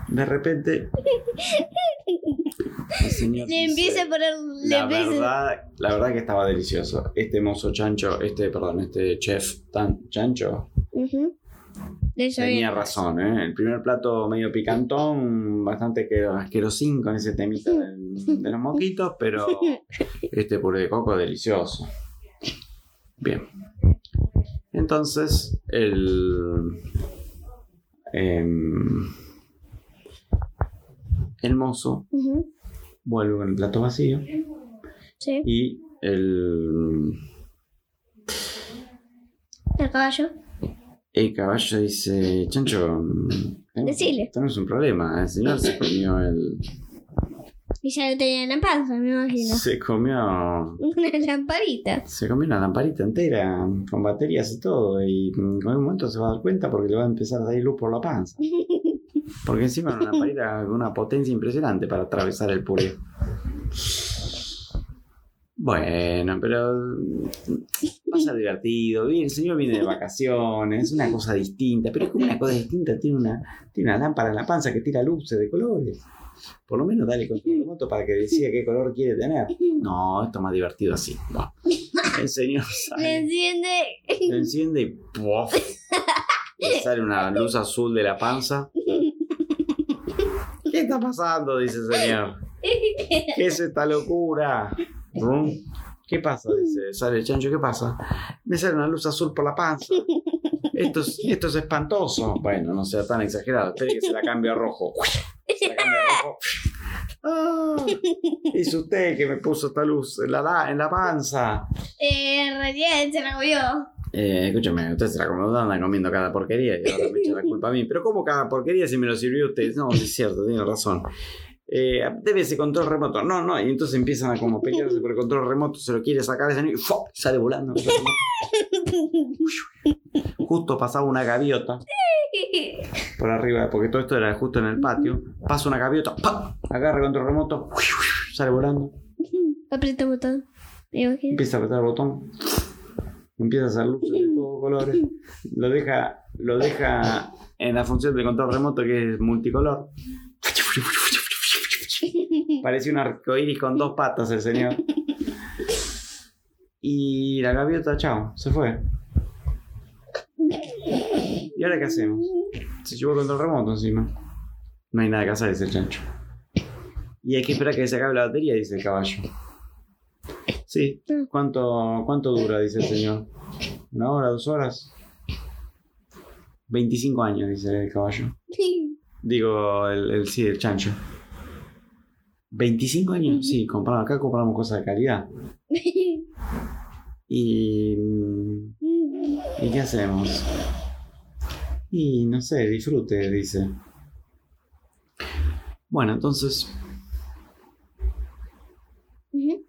[SPEAKER 1] De repente. El señor
[SPEAKER 2] Le
[SPEAKER 1] dice,
[SPEAKER 2] empieza a poner. Le
[SPEAKER 1] la
[SPEAKER 2] empieza.
[SPEAKER 1] verdad, la verdad que estaba delicioso. Este mozo chancho, este, perdón, este chef tan chancho.
[SPEAKER 2] Le
[SPEAKER 1] tenía razón, ¿eh? El primer plato medio picantón, bastante que- asquerosín con ese temita de los moquitos, pero este puré de coco delicioso. Bien. Entonces, el. em, el mozo vuelve con el plato vacío
[SPEAKER 2] Sí.
[SPEAKER 1] y el.
[SPEAKER 2] El caballo.
[SPEAKER 1] El caballo dice, Chancho, tenemos,
[SPEAKER 2] Decile.
[SPEAKER 1] tenemos un problema. El señor se comió el...
[SPEAKER 2] Y ya lo tenía en la panza, me imagino.
[SPEAKER 1] Se comió...
[SPEAKER 2] Una lamparita.
[SPEAKER 1] Se comió una lamparita entera, con baterías y todo, y en algún momento se va a dar cuenta porque le va a empezar a salir luz por la panza. Porque encima era una lamparita con una potencia impresionante para atravesar el puré. Bueno, pero va a ser divertido. Bien, el señor viene de vacaciones, es una cosa distinta, pero es como una cosa distinta, tiene una, tiene una lámpara en la panza que tira luces de colores. Por lo menos dale control remoto para que decida qué color quiere tener. No, esto es más divertido así. Va. El señor
[SPEAKER 2] Le
[SPEAKER 1] sale,
[SPEAKER 2] enciende.
[SPEAKER 1] lo enciende y ¡puff! Le sale una luz azul de la panza. ¿Qué está pasando? Dice el señor. ¿Qué es esta locura? ¿Qué pasa? Dice, sale el chancho, ¿qué pasa? Me sale una luz azul por la panza. Esto es, esto es espantoso. Bueno, no sea tan exagerado. Espere que se la cambie a rojo. Se la a rojo. Ah, es usted que me puso esta luz en la, la- en la panza.
[SPEAKER 2] Eh, recién se la comió.
[SPEAKER 1] Eh, escúchame, usted se la comió, anda comiendo cada porquería y ahora me echa la culpa a mí. Pero ¿cómo cada porquería si me lo sirvió usted? No, es cierto, tiene razón. Eh, debe ese control remoto. No, no, y entonces empiezan a como pelearse por el control remoto, se lo quiere sacar ese niño y sale volando. Justo pasaba una gaviota por arriba, porque todo esto era justo en el patio. Pasa una gaviota, ¡pam! agarra el control remoto, sale volando.
[SPEAKER 2] Aprieta el botón.
[SPEAKER 1] Empieza a apretar el botón, empieza a hacer luces de todos colores, lo deja, lo deja en la función de control remoto que es multicolor. Parece un arcoíris con dos patas el señor. Y la gaviota, chao, se fue. ¿Y ahora qué hacemos? Se llevó el control remoto encima. No hay nada que hacer, dice el chancho. Y hay que esperar que se acabe la batería, dice el caballo. Sí. ¿Cuánto, cuánto dura, dice el señor? ¿Una hora, dos horas? 25 años, dice el caballo. Digo, el, el- sí, el chancho. ¿25 años? Sí, compramos, acá compramos cosas de calidad. Y... ¿Y qué hacemos? Y no sé, disfrute, dice. Bueno, entonces eh,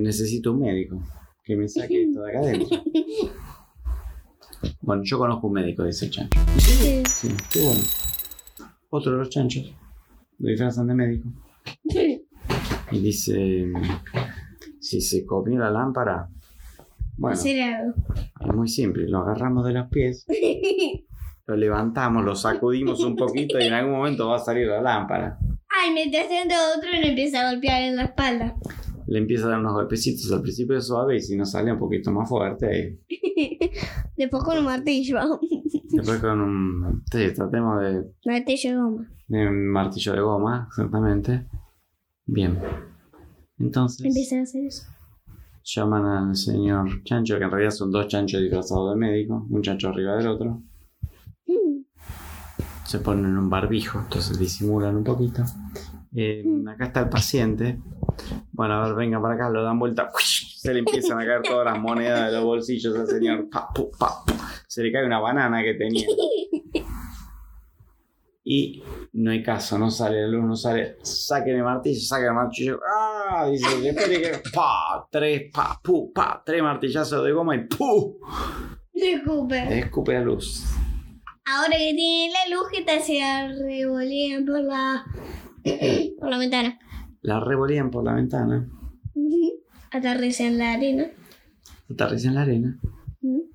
[SPEAKER 1] necesito un médico que me saque esto de acá adentro. Bueno, yo conozco un médico, dice el chancho.
[SPEAKER 2] Sí.
[SPEAKER 1] Sí, qué bueno. Otro de los chanchos lo disfrazan de médico. Y dice, si se comió la lámpara, bueno, es muy simple, lo agarramos de los pies, lo levantamos, lo sacudimos un poquito y en algún momento va a salir la lámpara.
[SPEAKER 2] Ay, mientras tanto otro le empieza a golpear en la espalda.
[SPEAKER 1] Le empieza a dar unos golpecitos, al principio es suave y si no sale un poquito más fuerte,
[SPEAKER 2] Después con un martillo.
[SPEAKER 1] después con un... Sí, tratemos de
[SPEAKER 2] Martillo de goma.
[SPEAKER 1] de un martillo de goma, exactamente. Bien. Entonces...
[SPEAKER 2] Empiezan a hacer eso.
[SPEAKER 1] llaman al señor chancho, que en realidad son dos chanchos disfrazados de médico, un chancho arriba del otro.
[SPEAKER 2] Mm.
[SPEAKER 1] Se ponen un barbijo, entonces disimulan un poquito. Eh, acá está el paciente. Bueno, a ver, venga para acá, lo dan vuelta. Se le empiezan a caer todas las monedas de los bolsillos al señor. Pa, pu, pa, pu. Se le cae una banana que tenía. Y no hay caso, no sale la luz, no sale. Saquen el martillo, saquen el martillo. ¡Ah! Dice, espere que. ¡Pa! Tres, pa, pu, pa. Tres martillazos de goma y ¡pu!
[SPEAKER 2] Recupera.
[SPEAKER 1] Escupe la luz.
[SPEAKER 2] Ahora que tiene la luz, ¿qué tal se revolean por la, por la ventana?
[SPEAKER 1] La revolían por la ventana.
[SPEAKER 2] Aterriza en la arena.
[SPEAKER 1] Aterriza en la arena.
[SPEAKER 2] Ujú.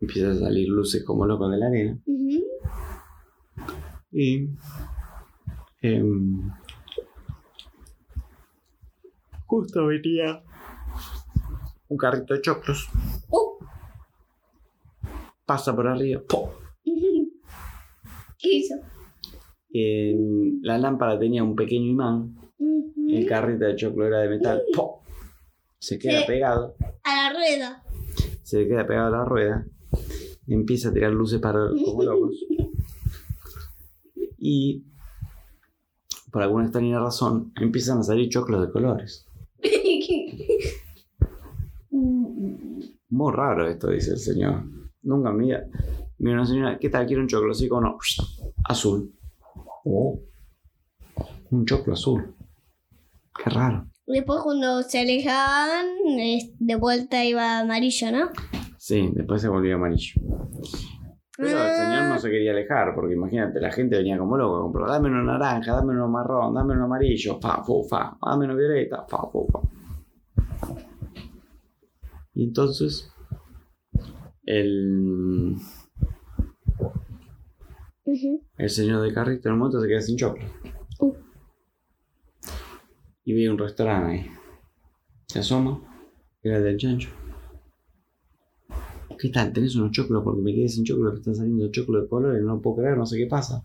[SPEAKER 1] Empieza a salir luces como loco de la arena. Y. em, justo venía un carrito de choclos.
[SPEAKER 2] Uh.
[SPEAKER 1] Pasa por arriba. ¡po!
[SPEAKER 2] ¿Qué hizo?
[SPEAKER 1] La lámpara tenía un pequeño imán. El carrito de choclo era de metal. Se queda pegado.
[SPEAKER 2] A la rueda.
[SPEAKER 1] Se queda pegado a la rueda. Empieza a tirar luces para como locos. Y. Por alguna extraña razón, empiezan a salir choclos de colores. Muy raro esto, dice el señor. Nunca mira. Mira una señora, ¿qué tal? ¿Quiere un choclo? Sí, como no. Azul. Oh. Un choclo azul. Qué raro.
[SPEAKER 2] Después cuando se alejaban, de vuelta iba amarillo, ¿no?
[SPEAKER 1] Sí, después se volvió amarillo. Pero el señor no se quería alejar, porque imagínate, la gente venía como loco a comprar. Dame uno naranja, dame uno marrón, dame uno amarillo, fa, fu, fa, dame uno violeta, fa, fu, fa. Y entonces, el, El señor de carrito en un momento se queda sin choclo.
[SPEAKER 2] Uh.
[SPEAKER 1] Y ve un restaurante ahí. Se asoma, era el del chancho. ¿Qué tal? ¿Tenés unos choclos? Porque me quedé sin choclo, que están saliendo choclo de colores, no puedo creer, no sé qué pasa.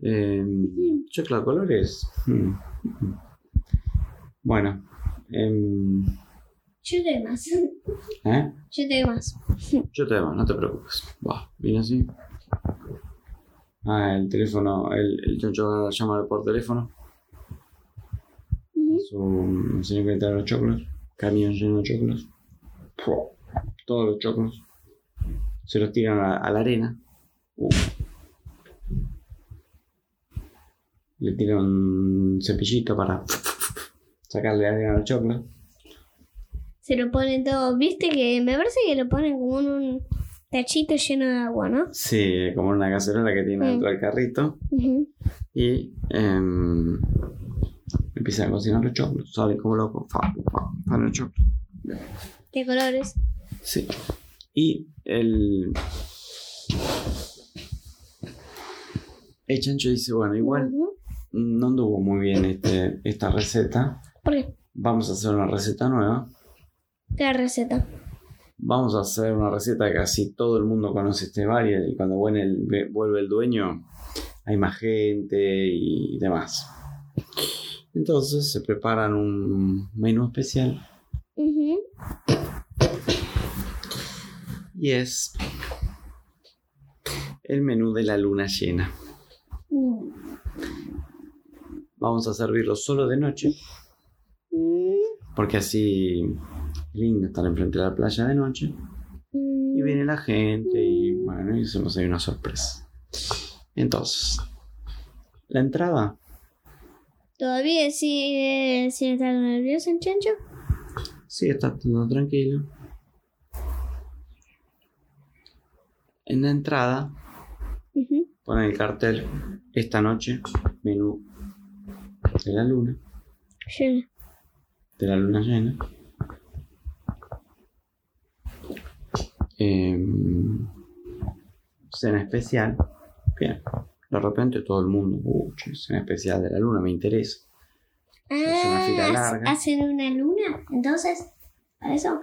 [SPEAKER 1] Eh, choclo de colores. Hmm. Bueno. em,
[SPEAKER 2] Yo te doy más.
[SPEAKER 1] ¿Eh?
[SPEAKER 2] Yo te doy más.
[SPEAKER 1] Yo te dejo, no te preocupes. Va, viene así. Ah, el teléfono, el, el choncho llama por teléfono. Su el señor que trae los choclos. Camión lleno de choclos. Pua, Todos los choclos. Se los tiran a, a la arena. Uh. Le tiran un cepillito para sacarle arena a los choclos.
[SPEAKER 2] Se lo ponen todo. Viste que me parece que lo ponen como en un tachito lleno de agua, ¿no?
[SPEAKER 1] Sí, como una cacerola que tiene
[SPEAKER 2] Mm.
[SPEAKER 1] dentro del carrito. Y em, empiezan a cocinar los choclos. Salen como locos. Fa, fa, fa, los choclos.
[SPEAKER 2] De colores.
[SPEAKER 1] Sí. Y el. El chancho dice: Bueno, igual no anduvo muy bien este, esta receta.
[SPEAKER 2] ¿Por qué?
[SPEAKER 1] Vamos a hacer una receta nueva.
[SPEAKER 2] La receta.
[SPEAKER 1] Vamos a hacer una receta que casi todo el mundo conoce este bar y cuando vuelve el, ve- vuelve el dueño hay más gente y demás. Entonces se preparan un menú especial y es el menú de la luna llena.
[SPEAKER 2] Mm.
[SPEAKER 1] Vamos a servirlo solo de noche
[SPEAKER 2] Mm.
[SPEAKER 1] porque así es lindo estar enfrente de la playa de noche y viene la gente y bueno, y hacemos ahí una sorpresa. Entonces, la entrada
[SPEAKER 2] ¿Todavía sigue sin estar nervioso el chancho?
[SPEAKER 1] Sí, está todo tranquilo. En la entrada
[SPEAKER 2] Ujú.
[SPEAKER 1] ponen el cartel esta noche, menú de la luna,
[SPEAKER 2] Lleno.
[SPEAKER 1] de la luna llena. Em, cena especial. Bien. De repente todo el mundo, "Uh, cena especial de la luna, me interesa. una fila
[SPEAKER 2] Ah,
[SPEAKER 1] larga.
[SPEAKER 2] ¿hacen una luna? Entonces, ¿para eso?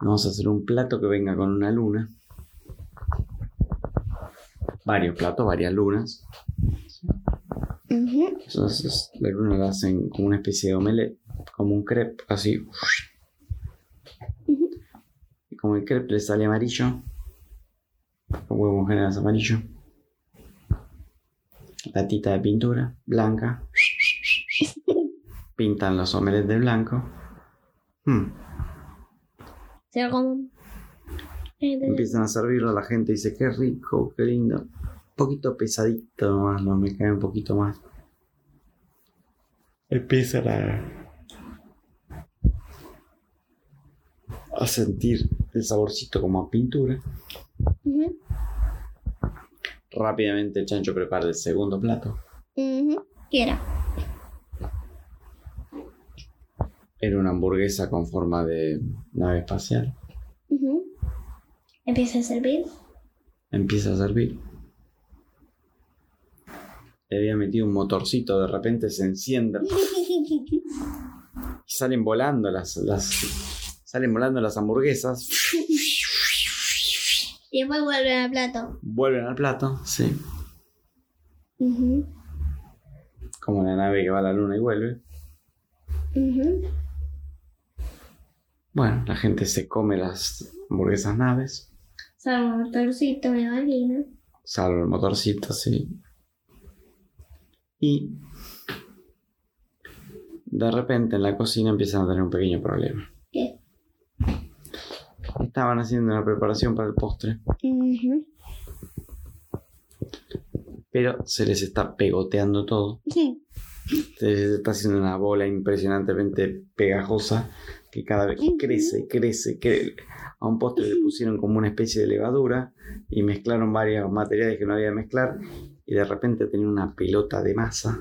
[SPEAKER 1] Vamos a hacer un plato que venga con una luna. Varios platos, varias lunas. Entonces la luna la hacen como una especie de omelette, como un crepe, así. Y como el crepe le sale amarillo, el huevo en general es amarillo. La tita de pintura, blanca. Pintan los omelettes de blanco. Hmm.
[SPEAKER 2] Se
[SPEAKER 1] Empiezan a servirlo, la gente dice, qué rico, qué lindo. Un poquito pesadito nomás, no me cae un poquito más. Empiezan a, a sentir el saborcito como a pintura.
[SPEAKER 2] Ujú.
[SPEAKER 1] Rápidamente el chancho prepara el segundo plato.
[SPEAKER 2] ¿Qué era?
[SPEAKER 1] Era una hamburguesa con forma de nave espacial.
[SPEAKER 2] Empieza a servir.
[SPEAKER 1] Empieza a servir. Le había metido un motorcito, de repente se enciende y salen volando las, las salen volando las hamburguesas.
[SPEAKER 2] y después vuelven al plato.
[SPEAKER 1] Vuelven al plato, sí. Como la nave que va a la luna y vuelve. Bueno, la gente se come las hamburguesas naves,
[SPEAKER 2] Sale un motorcito, me imagino.
[SPEAKER 1] salvo el motorcito, sí. Y de repente en la cocina empiezan a tener un pequeño problema.
[SPEAKER 2] ¿Qué?
[SPEAKER 1] Estaban haciendo una preparación para el postre, pero se les está pegoteando todo. Se les está haciendo una bola impresionantemente pegajosa que cada vez crece, crece, crece. A un postre le pusieron como una especie de levadura y mezclaron varios materiales que no había que mezclar y de repente tenía una pelota de masa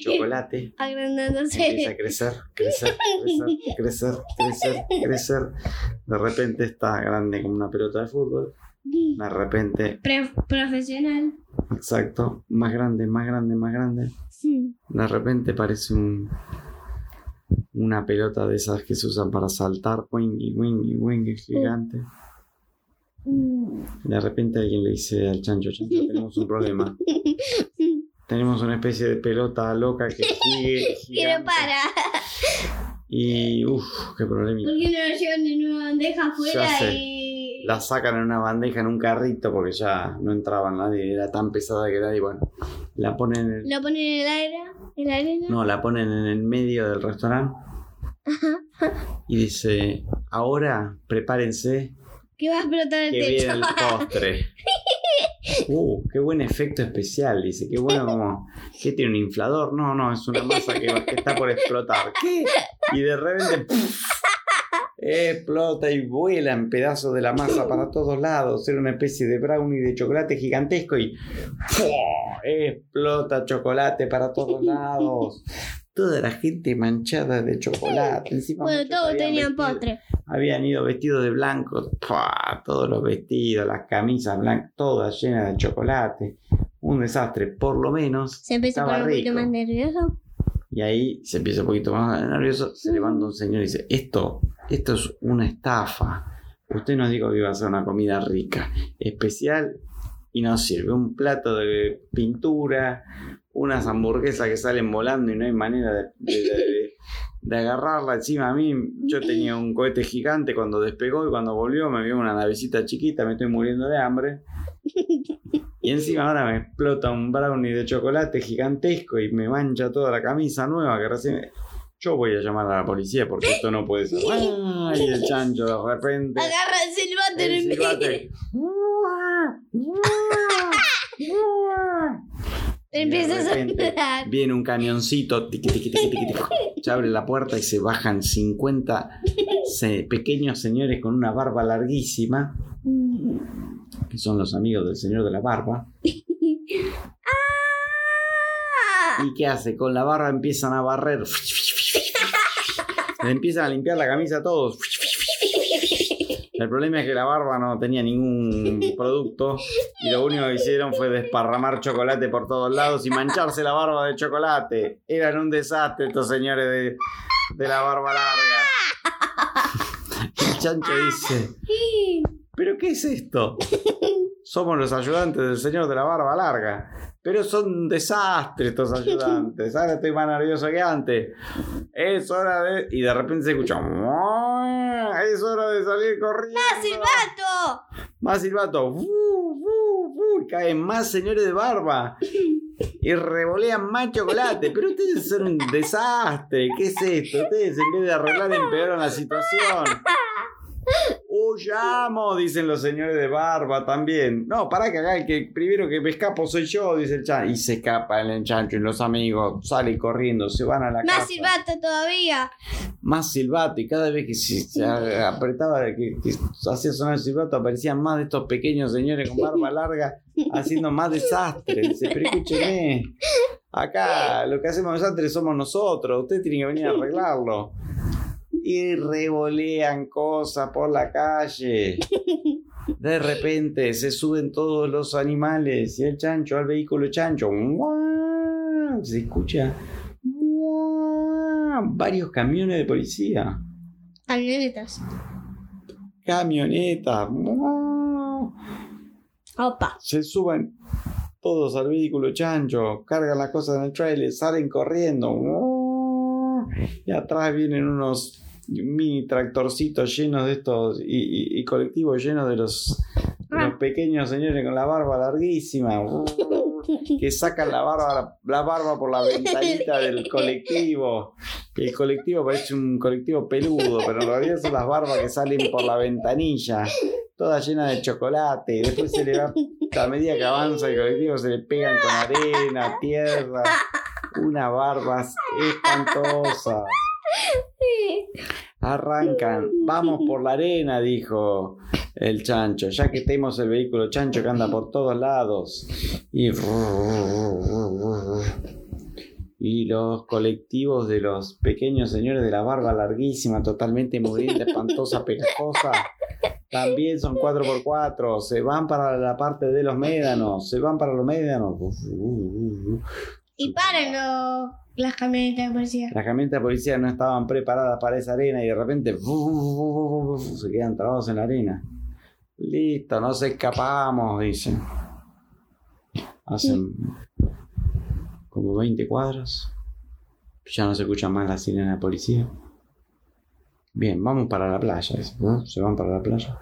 [SPEAKER 1] chocolate.
[SPEAKER 2] Agrandándose.
[SPEAKER 1] Empieza a crecer, crecer, crecer, crecer, crecer, crecer. De repente está grande como una pelota de fútbol. De repente,
[SPEAKER 2] Pre- profesional.
[SPEAKER 1] exacto, más grande, más grande, más grande.
[SPEAKER 2] Sí.
[SPEAKER 1] De repente parece un, una pelota de esas que se usan para saltar, wingy, wingy, wingy, gigante.
[SPEAKER 2] Mm.
[SPEAKER 1] De repente alguien le dice al chancho, chancho, tenemos un problema. tenemos una especie de pelota loca que sigue. Gigante.
[SPEAKER 2] para.
[SPEAKER 1] Y uff, qué problema.
[SPEAKER 2] ¿Por qué no lo llevan en una bandeja afuera y.
[SPEAKER 1] La sacan en una bandeja en un carrito porque ya no entraba nadie, era tan pesada que nadie, bueno, la ponen en el,
[SPEAKER 2] Lo ponen en el aire, en la arena?
[SPEAKER 1] no, la ponen en el medio del restaurante y dice, ahora prepárense
[SPEAKER 2] Que va a explotar el
[SPEAKER 1] que
[SPEAKER 2] techo.
[SPEAKER 1] viene el postre. Uh, qué buen efecto especial, dice, qué bueno como, ¿qué tiene un inflador? No, no, es una masa que, que está por explotar. ¿Qué? Y de repente explota y vuela en pedazos de la masa para todos lados. Era una especie de brownie de chocolate gigantesco y ¡fua! explota chocolate para todos lados. Toda la gente manchada de chocolate. Encima
[SPEAKER 2] bueno, todos tenían
[SPEAKER 1] vestido-
[SPEAKER 2] postre.
[SPEAKER 1] Habían ido vestidos de blanco, ¡pua! todos los vestidos, las camisas blancas, todas llenas de chocolate. Un desastre, por lo menos.
[SPEAKER 2] Se empieza a poner un poquito más nervioso.
[SPEAKER 1] Y ahí se empieza un poquito más nervioso. Se levanta un señor y dice: Esto, esto es una estafa. Usted nos dijo que iba a ser una comida rica, especial, y nos sirve un plato de pintura, unas hamburguesas que salen volando y no hay manera de, de- de- de agarrarla encima a mí. Yo tenía un cohete gigante cuando despegó y cuando volvió me vio una navecita chiquita, me estoy muriendo de hambre. Y encima ahora me explota un brownie de chocolate gigantesco y me mancha toda la camisa nueva que recién... Yo voy a llamar a la policía porque esto no puede ser. ¡Ay! el chancho de repente...
[SPEAKER 2] Agarra el
[SPEAKER 1] el
[SPEAKER 2] a.
[SPEAKER 1] Viene un camioncito, tiqui, tiqui, tiqui, se abre la puerta y se bajan 50 se- pequeños señores con una barba larguísima, que son los amigos del señor de la barba.
[SPEAKER 2] ¡Ah!
[SPEAKER 1] ¿Y qué hace? Con la barba empiezan a barrer. Le empiezan a limpiar la camisa a todos. El problema es que la barba no tenía ningún producto y lo único que hicieron fue desparramar chocolate por todos lados y mancharse la barba de chocolate. Eran un desastre estos señores de, de la barba larga. El chancho dice, ¿pero qué es esto? Somos los ayudantes del señor de la barba larga. Pero son un desastre estos ayudantes. Ahora estoy más nervioso que antes. Es hora de... Y de repente se escucha... Es hora de salir corriendo.
[SPEAKER 2] ¡Ah, silbato!
[SPEAKER 1] Más silbato. ¡Fu, fu, fu! Caen más señores de barba. Y revolean más chocolate. Pero ustedes son un desastre. ¿Qué es esto? Ustedes en vez de arreglar empeoran la situación. Huyamos, dicen los señores de barba también. No, para que el que primero que me escapo soy yo, dice el chancho. Y se escapa el chancho y los amigos salen corriendo, se van a la casa
[SPEAKER 2] Más silbato todavía.
[SPEAKER 1] más silbato y cada vez que se, apretaba, que, que hacía sonar el silbato, aparecían más de estos pequeños señores con barba larga haciendo más desastre. Dice, pero escúcheme, acá lo que hacemos desastre somos nosotros, usted tiene que venir a arreglarlo. Y revolean cosas por la calle. De repente se suben todos los animales y el chancho al vehículo chancho. Se escucha varios camiones de policía.
[SPEAKER 2] Camionetas.
[SPEAKER 1] Camionetas.
[SPEAKER 2] Opa.
[SPEAKER 1] Se suben todos al vehículo chancho, cargan las cosas en el trailer, salen corriendo. Y atrás vienen unos mini tractorcitos llenos de estos y, y- y colectivos llenos de los, de los pequeños señores con la barba larguísima. que sacan la barba, la barba por la ventanita del colectivo. El colectivo parece un colectivo peludo, pero en realidad son las barbas que salen por la ventanilla, toda llena de chocolate. Después se le va, a medida que avanza el colectivo, se le pegan con arena, tierra. Una barba espantosa. Arrancan, vamos por la arena, dijo el chancho, ya que tenemos el vehículo chancho que anda por todos lados. Y, los colectivos de los pequeños señores de la barba larguísima, totalmente mugrienta, espantosa, pegajosa, también son 4x4, se van para la parte de los médanos, se van para los médanos.
[SPEAKER 2] Y paran los- las camionetas de policía.
[SPEAKER 1] Las camionetas de policía no estaban preparadas para esa arena y de repente se quedan trabados en la arena. Listo, nos escapamos, dicen. Hacen como 20 cuadras. Ya no se escucha más la sirena de policía. Bien, vamos para la playa. Se van para la playa.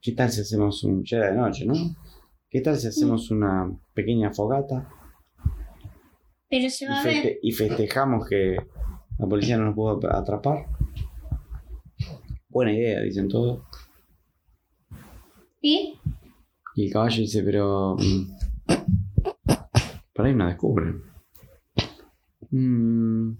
[SPEAKER 1] ¿Qué tal si hacemos un... Ya de noche, ¿no? ¿Qué tal si hacemos una pequeña fogata
[SPEAKER 2] Pero se
[SPEAKER 1] y,
[SPEAKER 2] va a ver.
[SPEAKER 1] feste- y festejamos que la policía no nos pudo atrapar? Buena idea, dicen todos.
[SPEAKER 2] ¿Y?
[SPEAKER 1] Y el caballo dice, pero... mm, Por ahí nos descubren. Mm,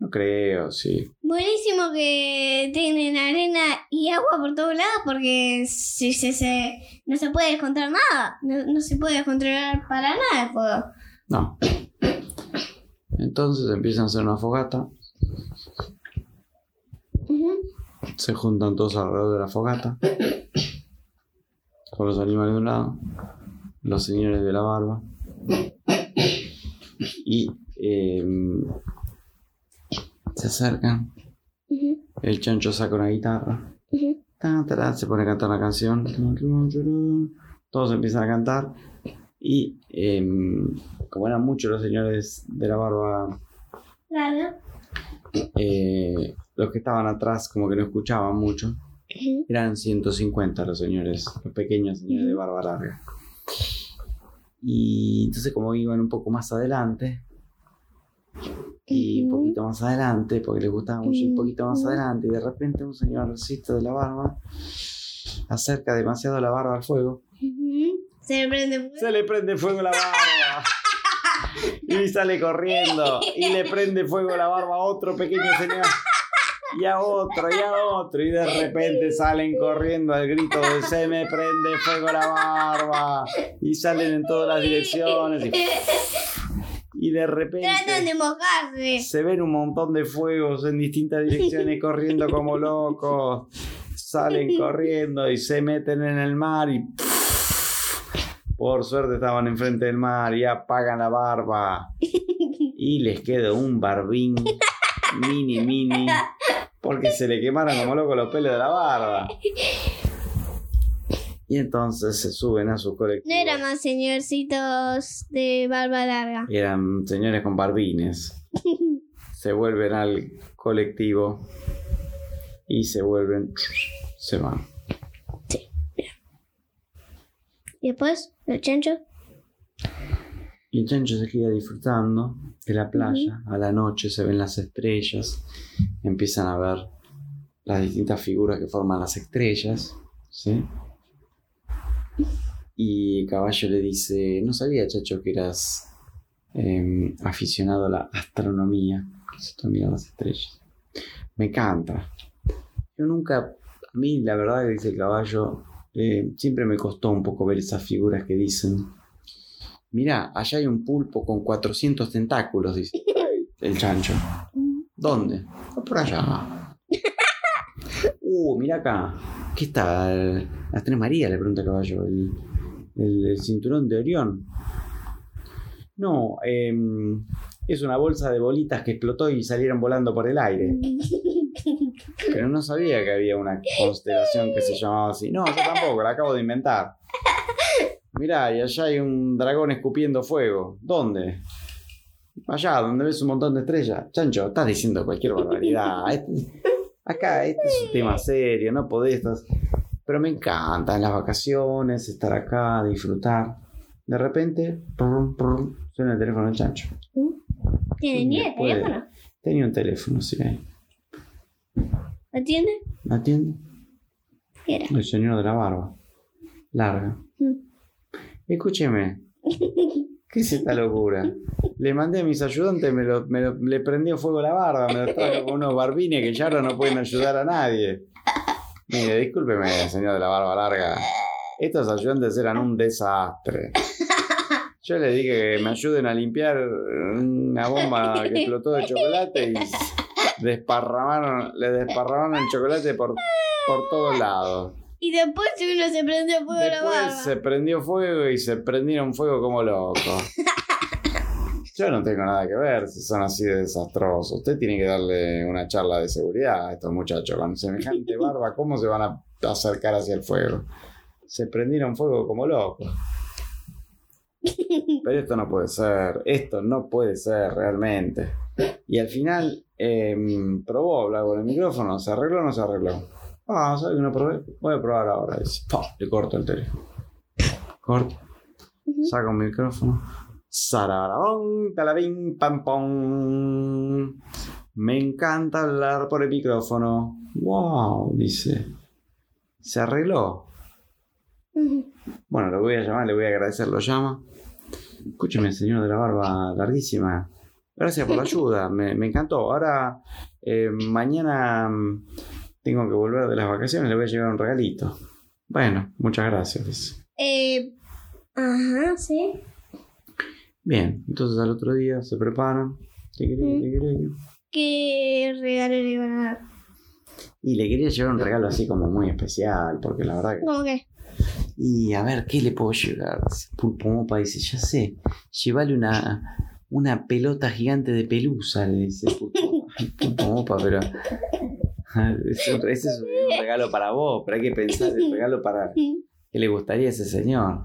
[SPEAKER 1] no creo, sí.
[SPEAKER 2] Buenísimo que tienen arena y agua por todos lados porque si se, se- no se puede controlar nada. No, no se puede controlar para nada el fuego.
[SPEAKER 1] No. Entonces empiezan a hacer una fogata. Se juntan todos alrededor de la fogata. Con los animales de un lado. Los señores de la barba. Y em, se acercan. El chancho saca una guitarra.
[SPEAKER 2] Ujú.
[SPEAKER 1] Ta, ta, ta, se pone a cantar una canción. Todos empiezan a cantar. Y em, como eran muchos los señores de la barba,
[SPEAKER 2] Claro.
[SPEAKER 1] eh, los que estaban atrás como que no escuchaban mucho. Eran 150 los señores, los pequeños señores de barba larga. Y entonces como iban un poco más adelante, y un poquito más adelante, porque les gustaba mucho un poquito más adelante, y de repente un señorcito de la barba acerca demasiado la barba al fuego.
[SPEAKER 2] Se le prende fuego.
[SPEAKER 1] Se le prende fuego la barba. Y sale corriendo. Y le prende fuego la barba a otro pequeño señor. Y a otro, y a otro. Y de repente salen corriendo al grito de se me prende fuego la barba. Y salen en todas las direcciones. Y, y de
[SPEAKER 2] Tratan
[SPEAKER 1] repente
[SPEAKER 2] de mojarse.
[SPEAKER 1] se ven un montón de fuegos en distintas direcciones corriendo como locos. Salen corriendo y se meten en el mar y por suerte estaban enfrente del mar y apagan la barba. Y les quedó un barbín mini mini. Porque se le quemaron como locos los pelos de la barba. Y entonces se suben a su colectivo.
[SPEAKER 2] No eran más señorcitos de barba larga.
[SPEAKER 1] Eran señores con barbines. Se vuelven al colectivo. Y se vuelven. Se van.
[SPEAKER 2] Y después, el chancho.
[SPEAKER 1] Y el chancho se queda disfrutando de la playa. A la noche se ven las estrellas. Empiezan a ver las distintas figuras que forman las estrellas. ¿Sí? Y el caballo le dice: No sabía, chacho, que eras em, aficionado a la astronomía. Esto mira las estrellas. Me encanta. Yo nunca. A mí, la verdad, que dice el caballo. Eh, siempre me costó un poco ver esas figuras que dicen. Mira, allá hay un pulpo con 400 tentáculos, dice el chancho. ¿Dónde? "Ah, Por allá. Uh, mira acá. ¿Qué está? Las tres Marías, le pregunta el caballo. El, el- el cinturón de Orión. No, em, es una bolsa de bolitas que explotó y salieron volando por el aire. Pero no sabía que había una constelación que se llamaba así. No, yo tampoco, la acabo de inventar. Mirá, y allá hay un dragón escupiendo fuego. ¿Dónde? Allá, donde ves un montón de estrellas. Chancho, estás diciendo cualquier barbaridad. Este- acá, este es un tema serio, no podés. estás- Pero me encantan las vacaciones, estar acá, disfrutar. De repente, prum, prum, suena el teléfono del chancho.
[SPEAKER 2] ¿Tiene ni el
[SPEAKER 1] Después-
[SPEAKER 2] teléfono?
[SPEAKER 1] Tenía un teléfono, sí. Ahí.
[SPEAKER 2] ¿Lo atiende?
[SPEAKER 1] ¿Me atiende?
[SPEAKER 2] ¿Qué era?
[SPEAKER 1] El señor de la barba. Larga.
[SPEAKER 2] Mm.
[SPEAKER 1] Escúcheme. ¿Qué es esta locura? Le mandé a mis ayudantes, me, lo- me lo- le prendió fuego la barba, me lo trajo con unos barbines que ya ahora no pueden ayudar a nadie. Mire, discúlpeme, señor de la barba larga. Estos ayudantes eran un desastre. Yo le dije que me ayuden a limpiar una bomba que explotó de chocolate y desparramaron, le desparramaron el chocolate por, por todos lados.
[SPEAKER 2] Y después uno se prendió fuego la barba.
[SPEAKER 1] Después se prendió fuego y se prendieron fuego como locos. Yo no tengo nada que ver si son así de desastrosos. Usted tiene que darle una charla de seguridad a estos muchachos con semejante barba. ¿Cómo se van a acercar hacia el fuego? Se prendieron fuego como locos. Pero esto no puede ser, esto no puede ser realmente. Y al final em, probó hablar con el micrófono, ¿se arregló o no se arregló? Ah, ¿sabes que no probé? Voy a probar ahora. Dice, le corto el teléfono. Corto, saca un micrófono. Sararabón, talabín, pam. Me encanta hablar por el micrófono. ¡Wow! Dice. Se arregló. Bueno, lo voy a llamar, le voy a agradecer, lo llama. Escúcheme, señor de la barba larguísima. Gracias por la ayuda, me, me encantó. Ahora, eh, mañana mm, tengo que volver de las vacaciones, le voy a llevar un regalito. Bueno, muchas gracias.
[SPEAKER 2] Eh, ajá, sí.
[SPEAKER 1] Bien, entonces al otro día se preparan. ¿Qué querés, qué?
[SPEAKER 2] ¿Qué regalo le iban a dar?
[SPEAKER 1] Y le quería llevar un regalo así como muy especial, porque la verdad que...
[SPEAKER 2] ¿Cómo que?
[SPEAKER 1] Y a ver, ¿qué le puedo llevar? Pulpo Mopa dice, ya sé, llévale una, una pelota gigante de pelusa, le dice Pulpo, Pulpo Mopa, pero... Ese ese es un regalo para vos, pero hay que pensar el regalo para qué le gustaría a ese señor.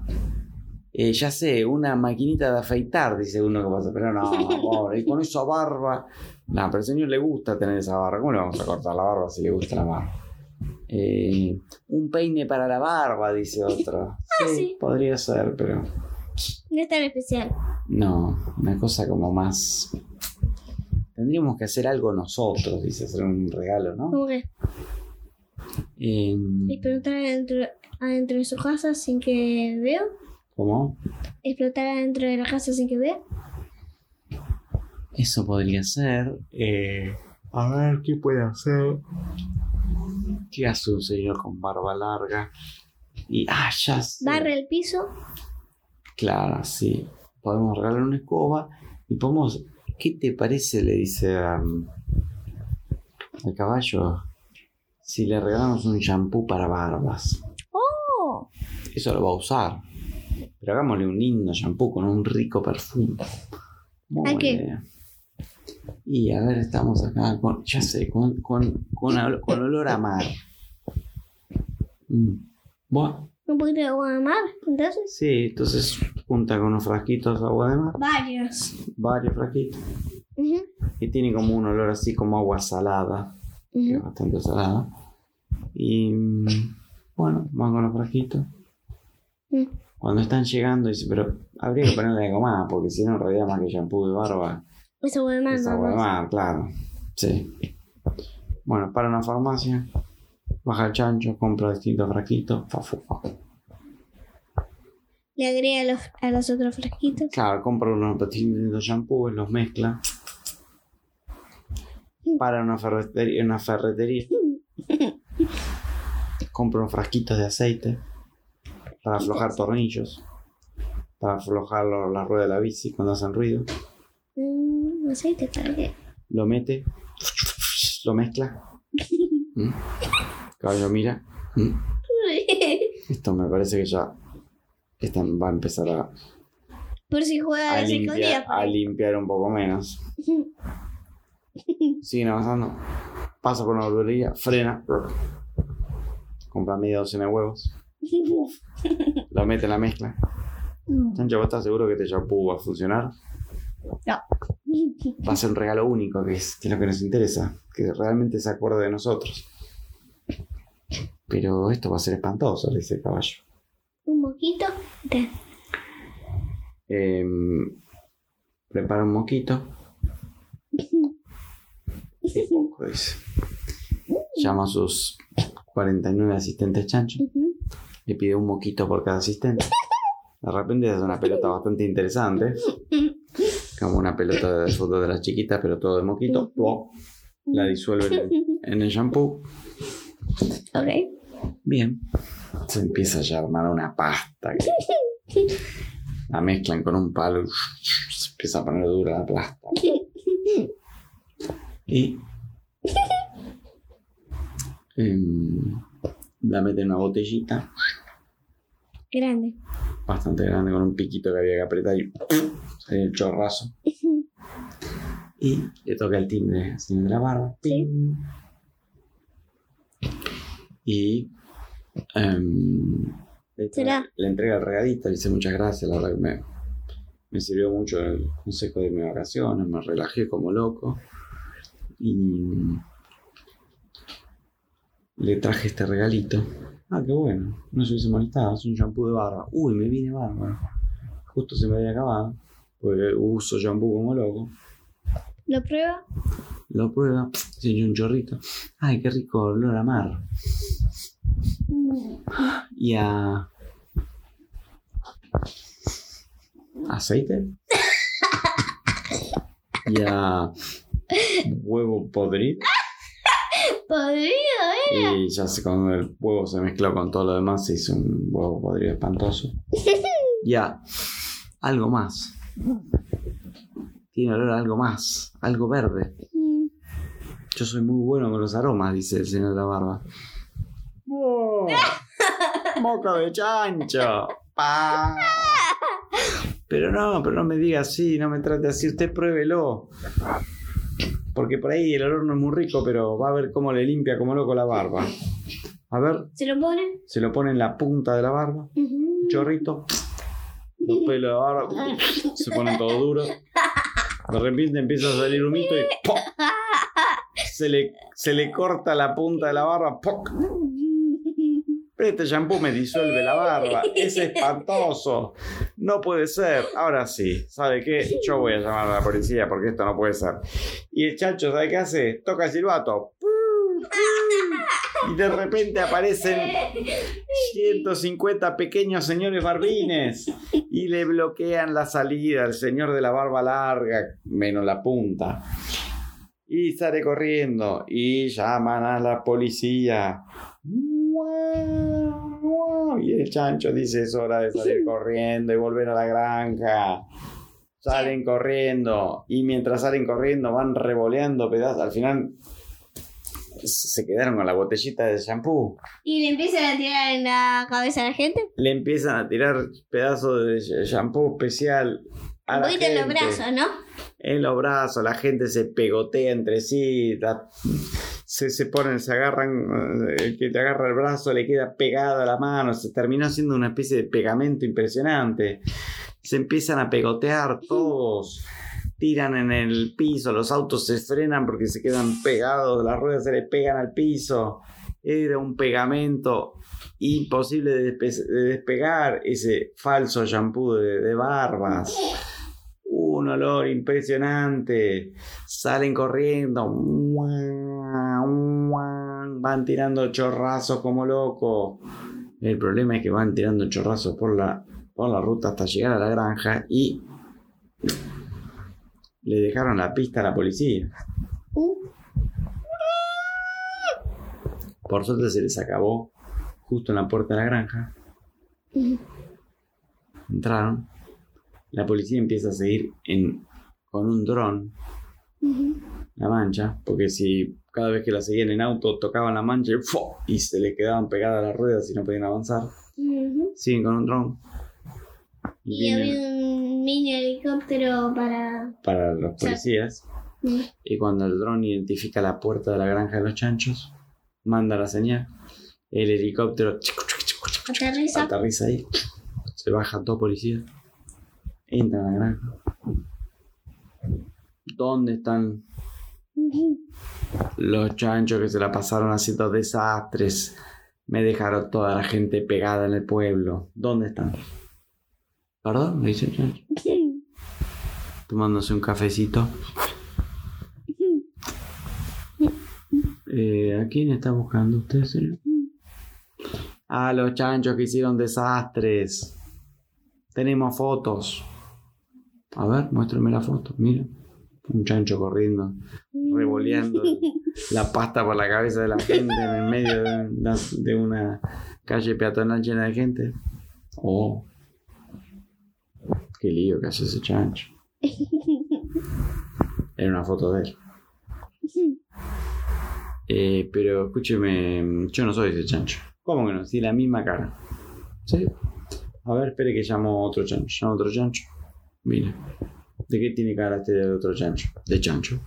[SPEAKER 1] Eh, ya sé, una maquinita de afeitar, dice uno que pasa, pero no, pobre, y con esa barba. No, pero al señor le gusta tener esa barba. ¿Cómo le vamos a cortar la barba si le gusta la barba? Eh, un peine para la barba, dice otro. Sí,
[SPEAKER 2] sí.
[SPEAKER 1] podría ser, pero
[SPEAKER 2] No es tan especial.
[SPEAKER 1] no, una cosa como más. Tendríamos que hacer algo nosotros, dice, hacer un regalo, ¿no?
[SPEAKER 2] ¿Cómo que?
[SPEAKER 1] Eh,
[SPEAKER 2] Explotar adentro, adentro de su casa sin que vea.
[SPEAKER 1] ¿Cómo?
[SPEAKER 2] Explotar adentro de la casa sin que vea.
[SPEAKER 1] Eso podría ser. eh, a ver, ¿qué puede hacer? ¿Qué hace un señor con barba larga? Y, ah, ya sé.
[SPEAKER 2] Barre el piso.
[SPEAKER 1] Claro, sí. Podemos regalar una escoba y podemos. ¿Qué te parece? Le dice a, al caballo. Si le regalamos un shampoo para barbas.
[SPEAKER 2] ¡Oh!
[SPEAKER 1] Eso lo va a usar. Pero hagámosle un lindo shampoo con un rico perfume. Muy
[SPEAKER 2] ¿A
[SPEAKER 1] buena idea. Y a ver, estamos acá con, ya sé, con, con, con, ol- con olor a mar. Mm. Bueno,
[SPEAKER 2] Un poquito de agua de mar, entonces.
[SPEAKER 1] sí, entonces junta con unos frasquitos de agua de mar,
[SPEAKER 2] Varios.
[SPEAKER 1] varios frasquitos,
[SPEAKER 2] Ujú,
[SPEAKER 1] y tiene como un olor así como agua salada, que es
[SPEAKER 2] ujú.
[SPEAKER 1] bastante salada. Y mm, bueno, van con los frasquitos.
[SPEAKER 2] Mm.
[SPEAKER 1] Cuando están llegando, dice, pero habría que ponerle algo más, porque si no, en realidad más que shampoo de barba,
[SPEAKER 2] Es agua de mar,
[SPEAKER 1] es agua de
[SPEAKER 2] vamos.
[SPEAKER 1] mar, claro. Sí. Bueno, para una farmacia, baja el chancho, compra distintos frasquitos. fa, fa, fa.
[SPEAKER 2] Le agrega los, a los otros frasquitos.
[SPEAKER 1] Claro, compra unos distintos shampoos, los mezcla. Para una ferretería, una ferretería. Compra unos frasquitos de aceite para aflojar tornillos. Para aflojar lo- la rueda de la bici cuando hacen ruido.
[SPEAKER 2] Mm, aceite para qué.
[SPEAKER 1] Lo mete, lo mezcla. ¿Mm? Caballo mira. ¿Mm? Esto me parece que ya esta va a empezar a,
[SPEAKER 2] Por si juega a
[SPEAKER 1] limpiar, a limpiar un poco menos. Siguen avanzando. Pasa por una verdulería, frena. Compra media docena de huevos. Lo mete en la mezcla. Chancho, ¿vos estás seguro que este shampoo va a funcionar?
[SPEAKER 2] No.
[SPEAKER 1] Va a ser un regalo único, que es, que es lo que nos interesa. Que realmente se acuerde de nosotros. Pero esto va a ser espantoso, le dice el caballo.
[SPEAKER 2] Un moquito. Te-
[SPEAKER 1] Em, prepara un moquito. Y poco, dice. Llama a sus 49 asistentes chancho. Le pide un moquito por cada asistente. De repente es una pelota bastante interesante. Como una pelota de fútbol de las chiquitas, pero todo de moquito. La disuelve en, el shampoo.
[SPEAKER 2] Ok.
[SPEAKER 1] Bien. Se empieza ya a armar una pasta. que- La mezclan con un palo. Se empieza a poner dura la pasta. Y. em, la mete en una botellita
[SPEAKER 2] Grande.
[SPEAKER 1] bastante grande con un piquito que había que apretar y el chorrazo. Y le toca el timbre al señor de la barba. Ping. Y em, le, le entrega el regadito, le dice muchas gracias, la verdad que me, Me sirvió mucho el consejo de mis vacaciones, me relajé como loco. Y le traje este regalito. Ah, qué bueno. No se hubiese molestado. Es un shampoo de barba. Uy, me vine bárbaro. Justo se me había acabado. Porque uso shampoo como loco.
[SPEAKER 2] ¿Lo prueba?
[SPEAKER 1] Lo prueba. Tiene un chorrito. Ay, qué rico olor a mar. Y a. aceite. Y a. huevo podrido.
[SPEAKER 2] Podrido, ¿eh?
[SPEAKER 1] Y ya sé, cuando el huevo se mezcló con todo lo demás, se hizo un huevo podrido espantoso. Ya, algo más. Tiene olor a algo más, algo verde.
[SPEAKER 2] Mm.
[SPEAKER 1] Yo soy muy bueno con los aromas, dice el señor de la barba. ¡Oh! ¡Moco de chancho! ¡Pa! Pero no, pero no me diga así, no me trate así, usted pruébelo. Porque por ahí el olor no es muy rico, pero va a ver cómo le limpia como loco la barba. A ver,
[SPEAKER 2] ¿Se lo ponen?
[SPEAKER 1] se lo pone en la punta de la barba, chorrito, los pelos de la barba se ponen todo duros. De repente empieza a salir humito y ¡pop! Se le, se le corta la punta de la barba. ¡poc! Este shampoo me disuelve la barba. Es espantoso. No puede ser. Ahora sí. ¿Sabe qué? Yo voy a llamar a la policía porque esto no puede ser. Y el chancho, ¿sabe qué hace? Toca el silbato. Y de repente aparecen 150 pequeños señores barbines y le bloquean la salida al señor de la barba larga, menos la punta. Y sale corriendo y llaman a la policía. Y el chancho dice es hora de salir corriendo y volver a la granja. Salen corriendo y mientras salen corriendo van revoleando pedazos. Al final se quedaron con la botellita de shampoo.
[SPEAKER 2] ¿Y le empiezan a tirar en la cabeza a la gente?
[SPEAKER 1] Le empiezan a tirar pedazos de shampoo especial a
[SPEAKER 2] Un
[SPEAKER 1] la
[SPEAKER 2] poquito en los
[SPEAKER 1] gente.
[SPEAKER 2] brazos, ¿no?
[SPEAKER 1] en los brazos, la gente se pegotea entre sí, la- se, se ponen, se agarran, eh, el que te agarra el brazo le queda pegada la mano, se terminó haciendo una especie de pegamento impresionante. Se empiezan a pegotear todos, tiran en el piso, los autos se frenan porque se quedan pegados, las ruedas se le pegan al piso. Era un pegamento imposible de, despe- de despegar ese falso shampoo de, de barbas un olor impresionante. Salen corriendo. Van tirando chorrazos como locos. El problema es que van tirando chorrazos por la, por la ruta hasta llegar a la granja y le dejaron la pista a la policía. Por suerte se les acabó justo en la puerta de la granja. Entraron. La policía empieza a seguir en, con un dron la mancha, porque si cada vez que la seguían en auto tocaban la mancha y, y se les quedaban pegadas las ruedas y no podían avanzar, siguen con un dron. Y vienen
[SPEAKER 2] había un mini helicóptero para...
[SPEAKER 1] para los policías. Y cuando el dron identifica la puerta de la granja de los chanchos, manda la señal. El helicóptero
[SPEAKER 2] Aterriza.
[SPEAKER 1] aterriza ahí. Se baja todo policía. Entra a la granja. ¿Dónde están los chanchos que se la pasaron haciendo desastres? Me dejaron toda la gente pegada en el pueblo. ¿Dónde están? ¿Perdón? Le dice chancho. Tomándose un cafecito. Eh, ¿A quién está buscando usted, señor? A los chanchos que hicieron desastres. Tenemos fotos. A ver, muéstrame la foto. Mira. Un chancho corriendo, revoleando la pasta por la cabeza de la gente en el medio de una, de una calle peatonal llena de gente. Oh. Qué lío que hace ese chancho. Era una foto de él. Eh, pero escúcheme, yo no soy ese chancho. ¿Cómo que no? Sí, la misma cara. ¿Sí? A ver, espere que llamo otro chancho. Llamo otro chancho. Mira. ¿De qué tiene cara este de otro chancho? De chancho.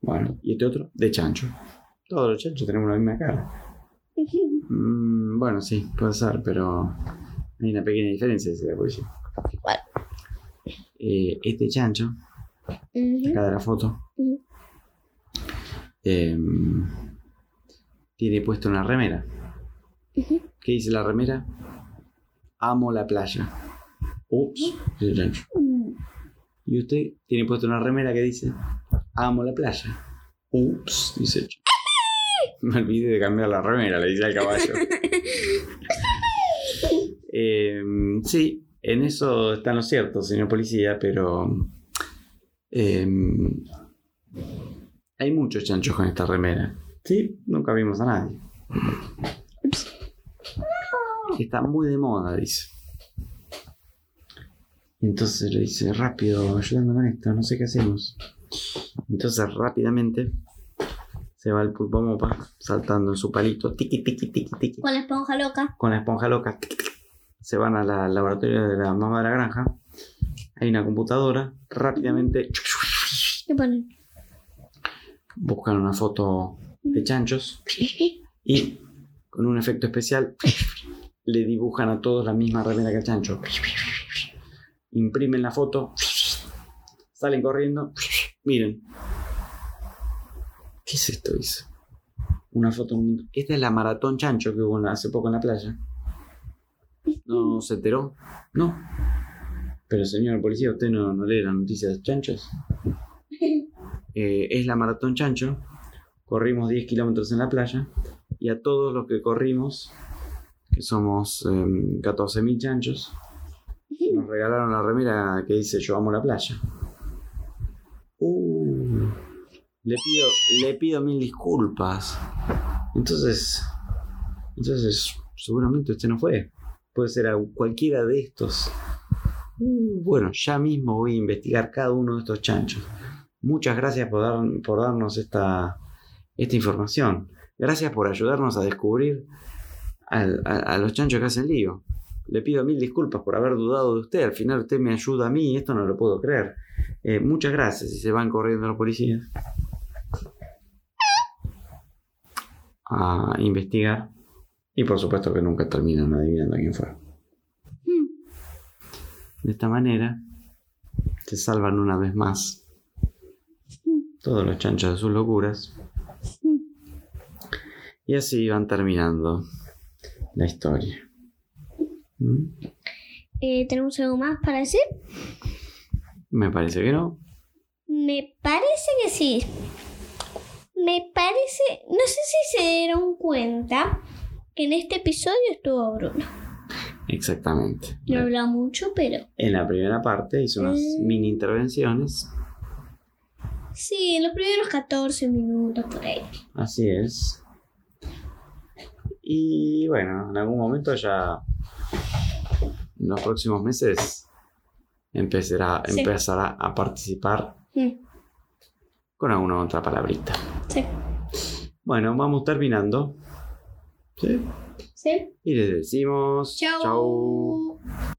[SPEAKER 1] Bueno, ¿y este otro? De chancho. Todos los chanchos tenemos la misma cara. Mm, bueno, sí, puede ser, pero hay una pequeña diferencia, dice la policía.
[SPEAKER 2] ¿Cuál?
[SPEAKER 1] Eh, este chancho,
[SPEAKER 2] Ujú.
[SPEAKER 1] acá de la foto, em, tiene puesto una remera. ¿Qué dice la remera? Amo la playa. Ups, dice el chancho. Y usted tiene puesto una remera que dice Amo la playa. Ups, dice el chancho. Me olvidé de cambiar la remera, le dice al caballo. Em, sí, en eso está lo cierto, señor policía, pero em, hay muchos chanchos con esta remera. Sí, nunca vimos a nadie. Está muy de moda, dice. Entonces le dice, rápido, ayúdame con esto, no sé qué hacemos. Entonces rápidamente se va el pulpo mopa saltando en su palito, tiqui, tiqui, tiqui, tiqui
[SPEAKER 2] Con la esponja loca.
[SPEAKER 1] con la esponja loca. Se van al laboratorio de la mamá de la granja. Hay una computadora. Rápidamente
[SPEAKER 2] ¿Qué ponen?
[SPEAKER 1] buscan una foto de chanchos y con un efecto especial le dibujan a todos la misma remera que el chancho. Imprimen la foto. Salen corriendo. Miren. ¿Qué es esto? Dice. Una foto. Esta es la maratón chancho que hubo hace poco en la playa. ¿No se enteró? No. Pero señor policía, ¿usted no, no lee las noticias de chanchos? Eh, es la maratón chancho. Corrimos 10 kilómetros en la playa. Y a todos los que corrimos, que somos em, 14.000 chanchos, nos regalaron la remera que dice Yo amo la playa. Uh, le pido, le pido mil disculpas. Entonces, entonces, seguramente usted no fue. Puede ser cualquiera de estos. Uh, bueno, ya mismo voy a investigar cada uno de estos chanchos. Muchas gracias por, dar- por darnos esta, esta información. Gracias por ayudarnos a descubrir a los chanchos que hacen lío. Le pido mil disculpas por haber dudado de usted. Al final usted me ayuda a mí y esto no lo puedo creer. Eh, muchas gracias. Y se van corriendo los policías a investigar. Y por supuesto que nunca terminan adivinando quién fue.
[SPEAKER 2] Mm.
[SPEAKER 1] De esta manera se salvan una vez más todos los chanchos de sus locuras. Y así van terminando la historia. ¿Mm?
[SPEAKER 2] Eh, ¿Tenemos algo más para decir?
[SPEAKER 1] Me parece que no.
[SPEAKER 2] Me parece que sí. Me parece, no sé si se dieron cuenta en este episodio estuvo Bruno.
[SPEAKER 1] Exactamente.
[SPEAKER 2] No habla mucho, pero
[SPEAKER 1] En la primera parte hizo unas
[SPEAKER 2] Mm.
[SPEAKER 1] mini intervenciones.
[SPEAKER 2] sí, en los primeros 14 minutos por ahí.
[SPEAKER 1] Así es. Y bueno, en algún momento ya. En los próximos meses empezará,
[SPEAKER 2] Sí.
[SPEAKER 1] empezará a participar
[SPEAKER 2] Mm,
[SPEAKER 1] con alguna otra palabrita.
[SPEAKER 2] Sí.
[SPEAKER 1] Bueno, vamos terminando. ¿Sí?
[SPEAKER 2] ¿Sí?
[SPEAKER 1] Y les decimos.
[SPEAKER 2] Chau.
[SPEAKER 1] chau.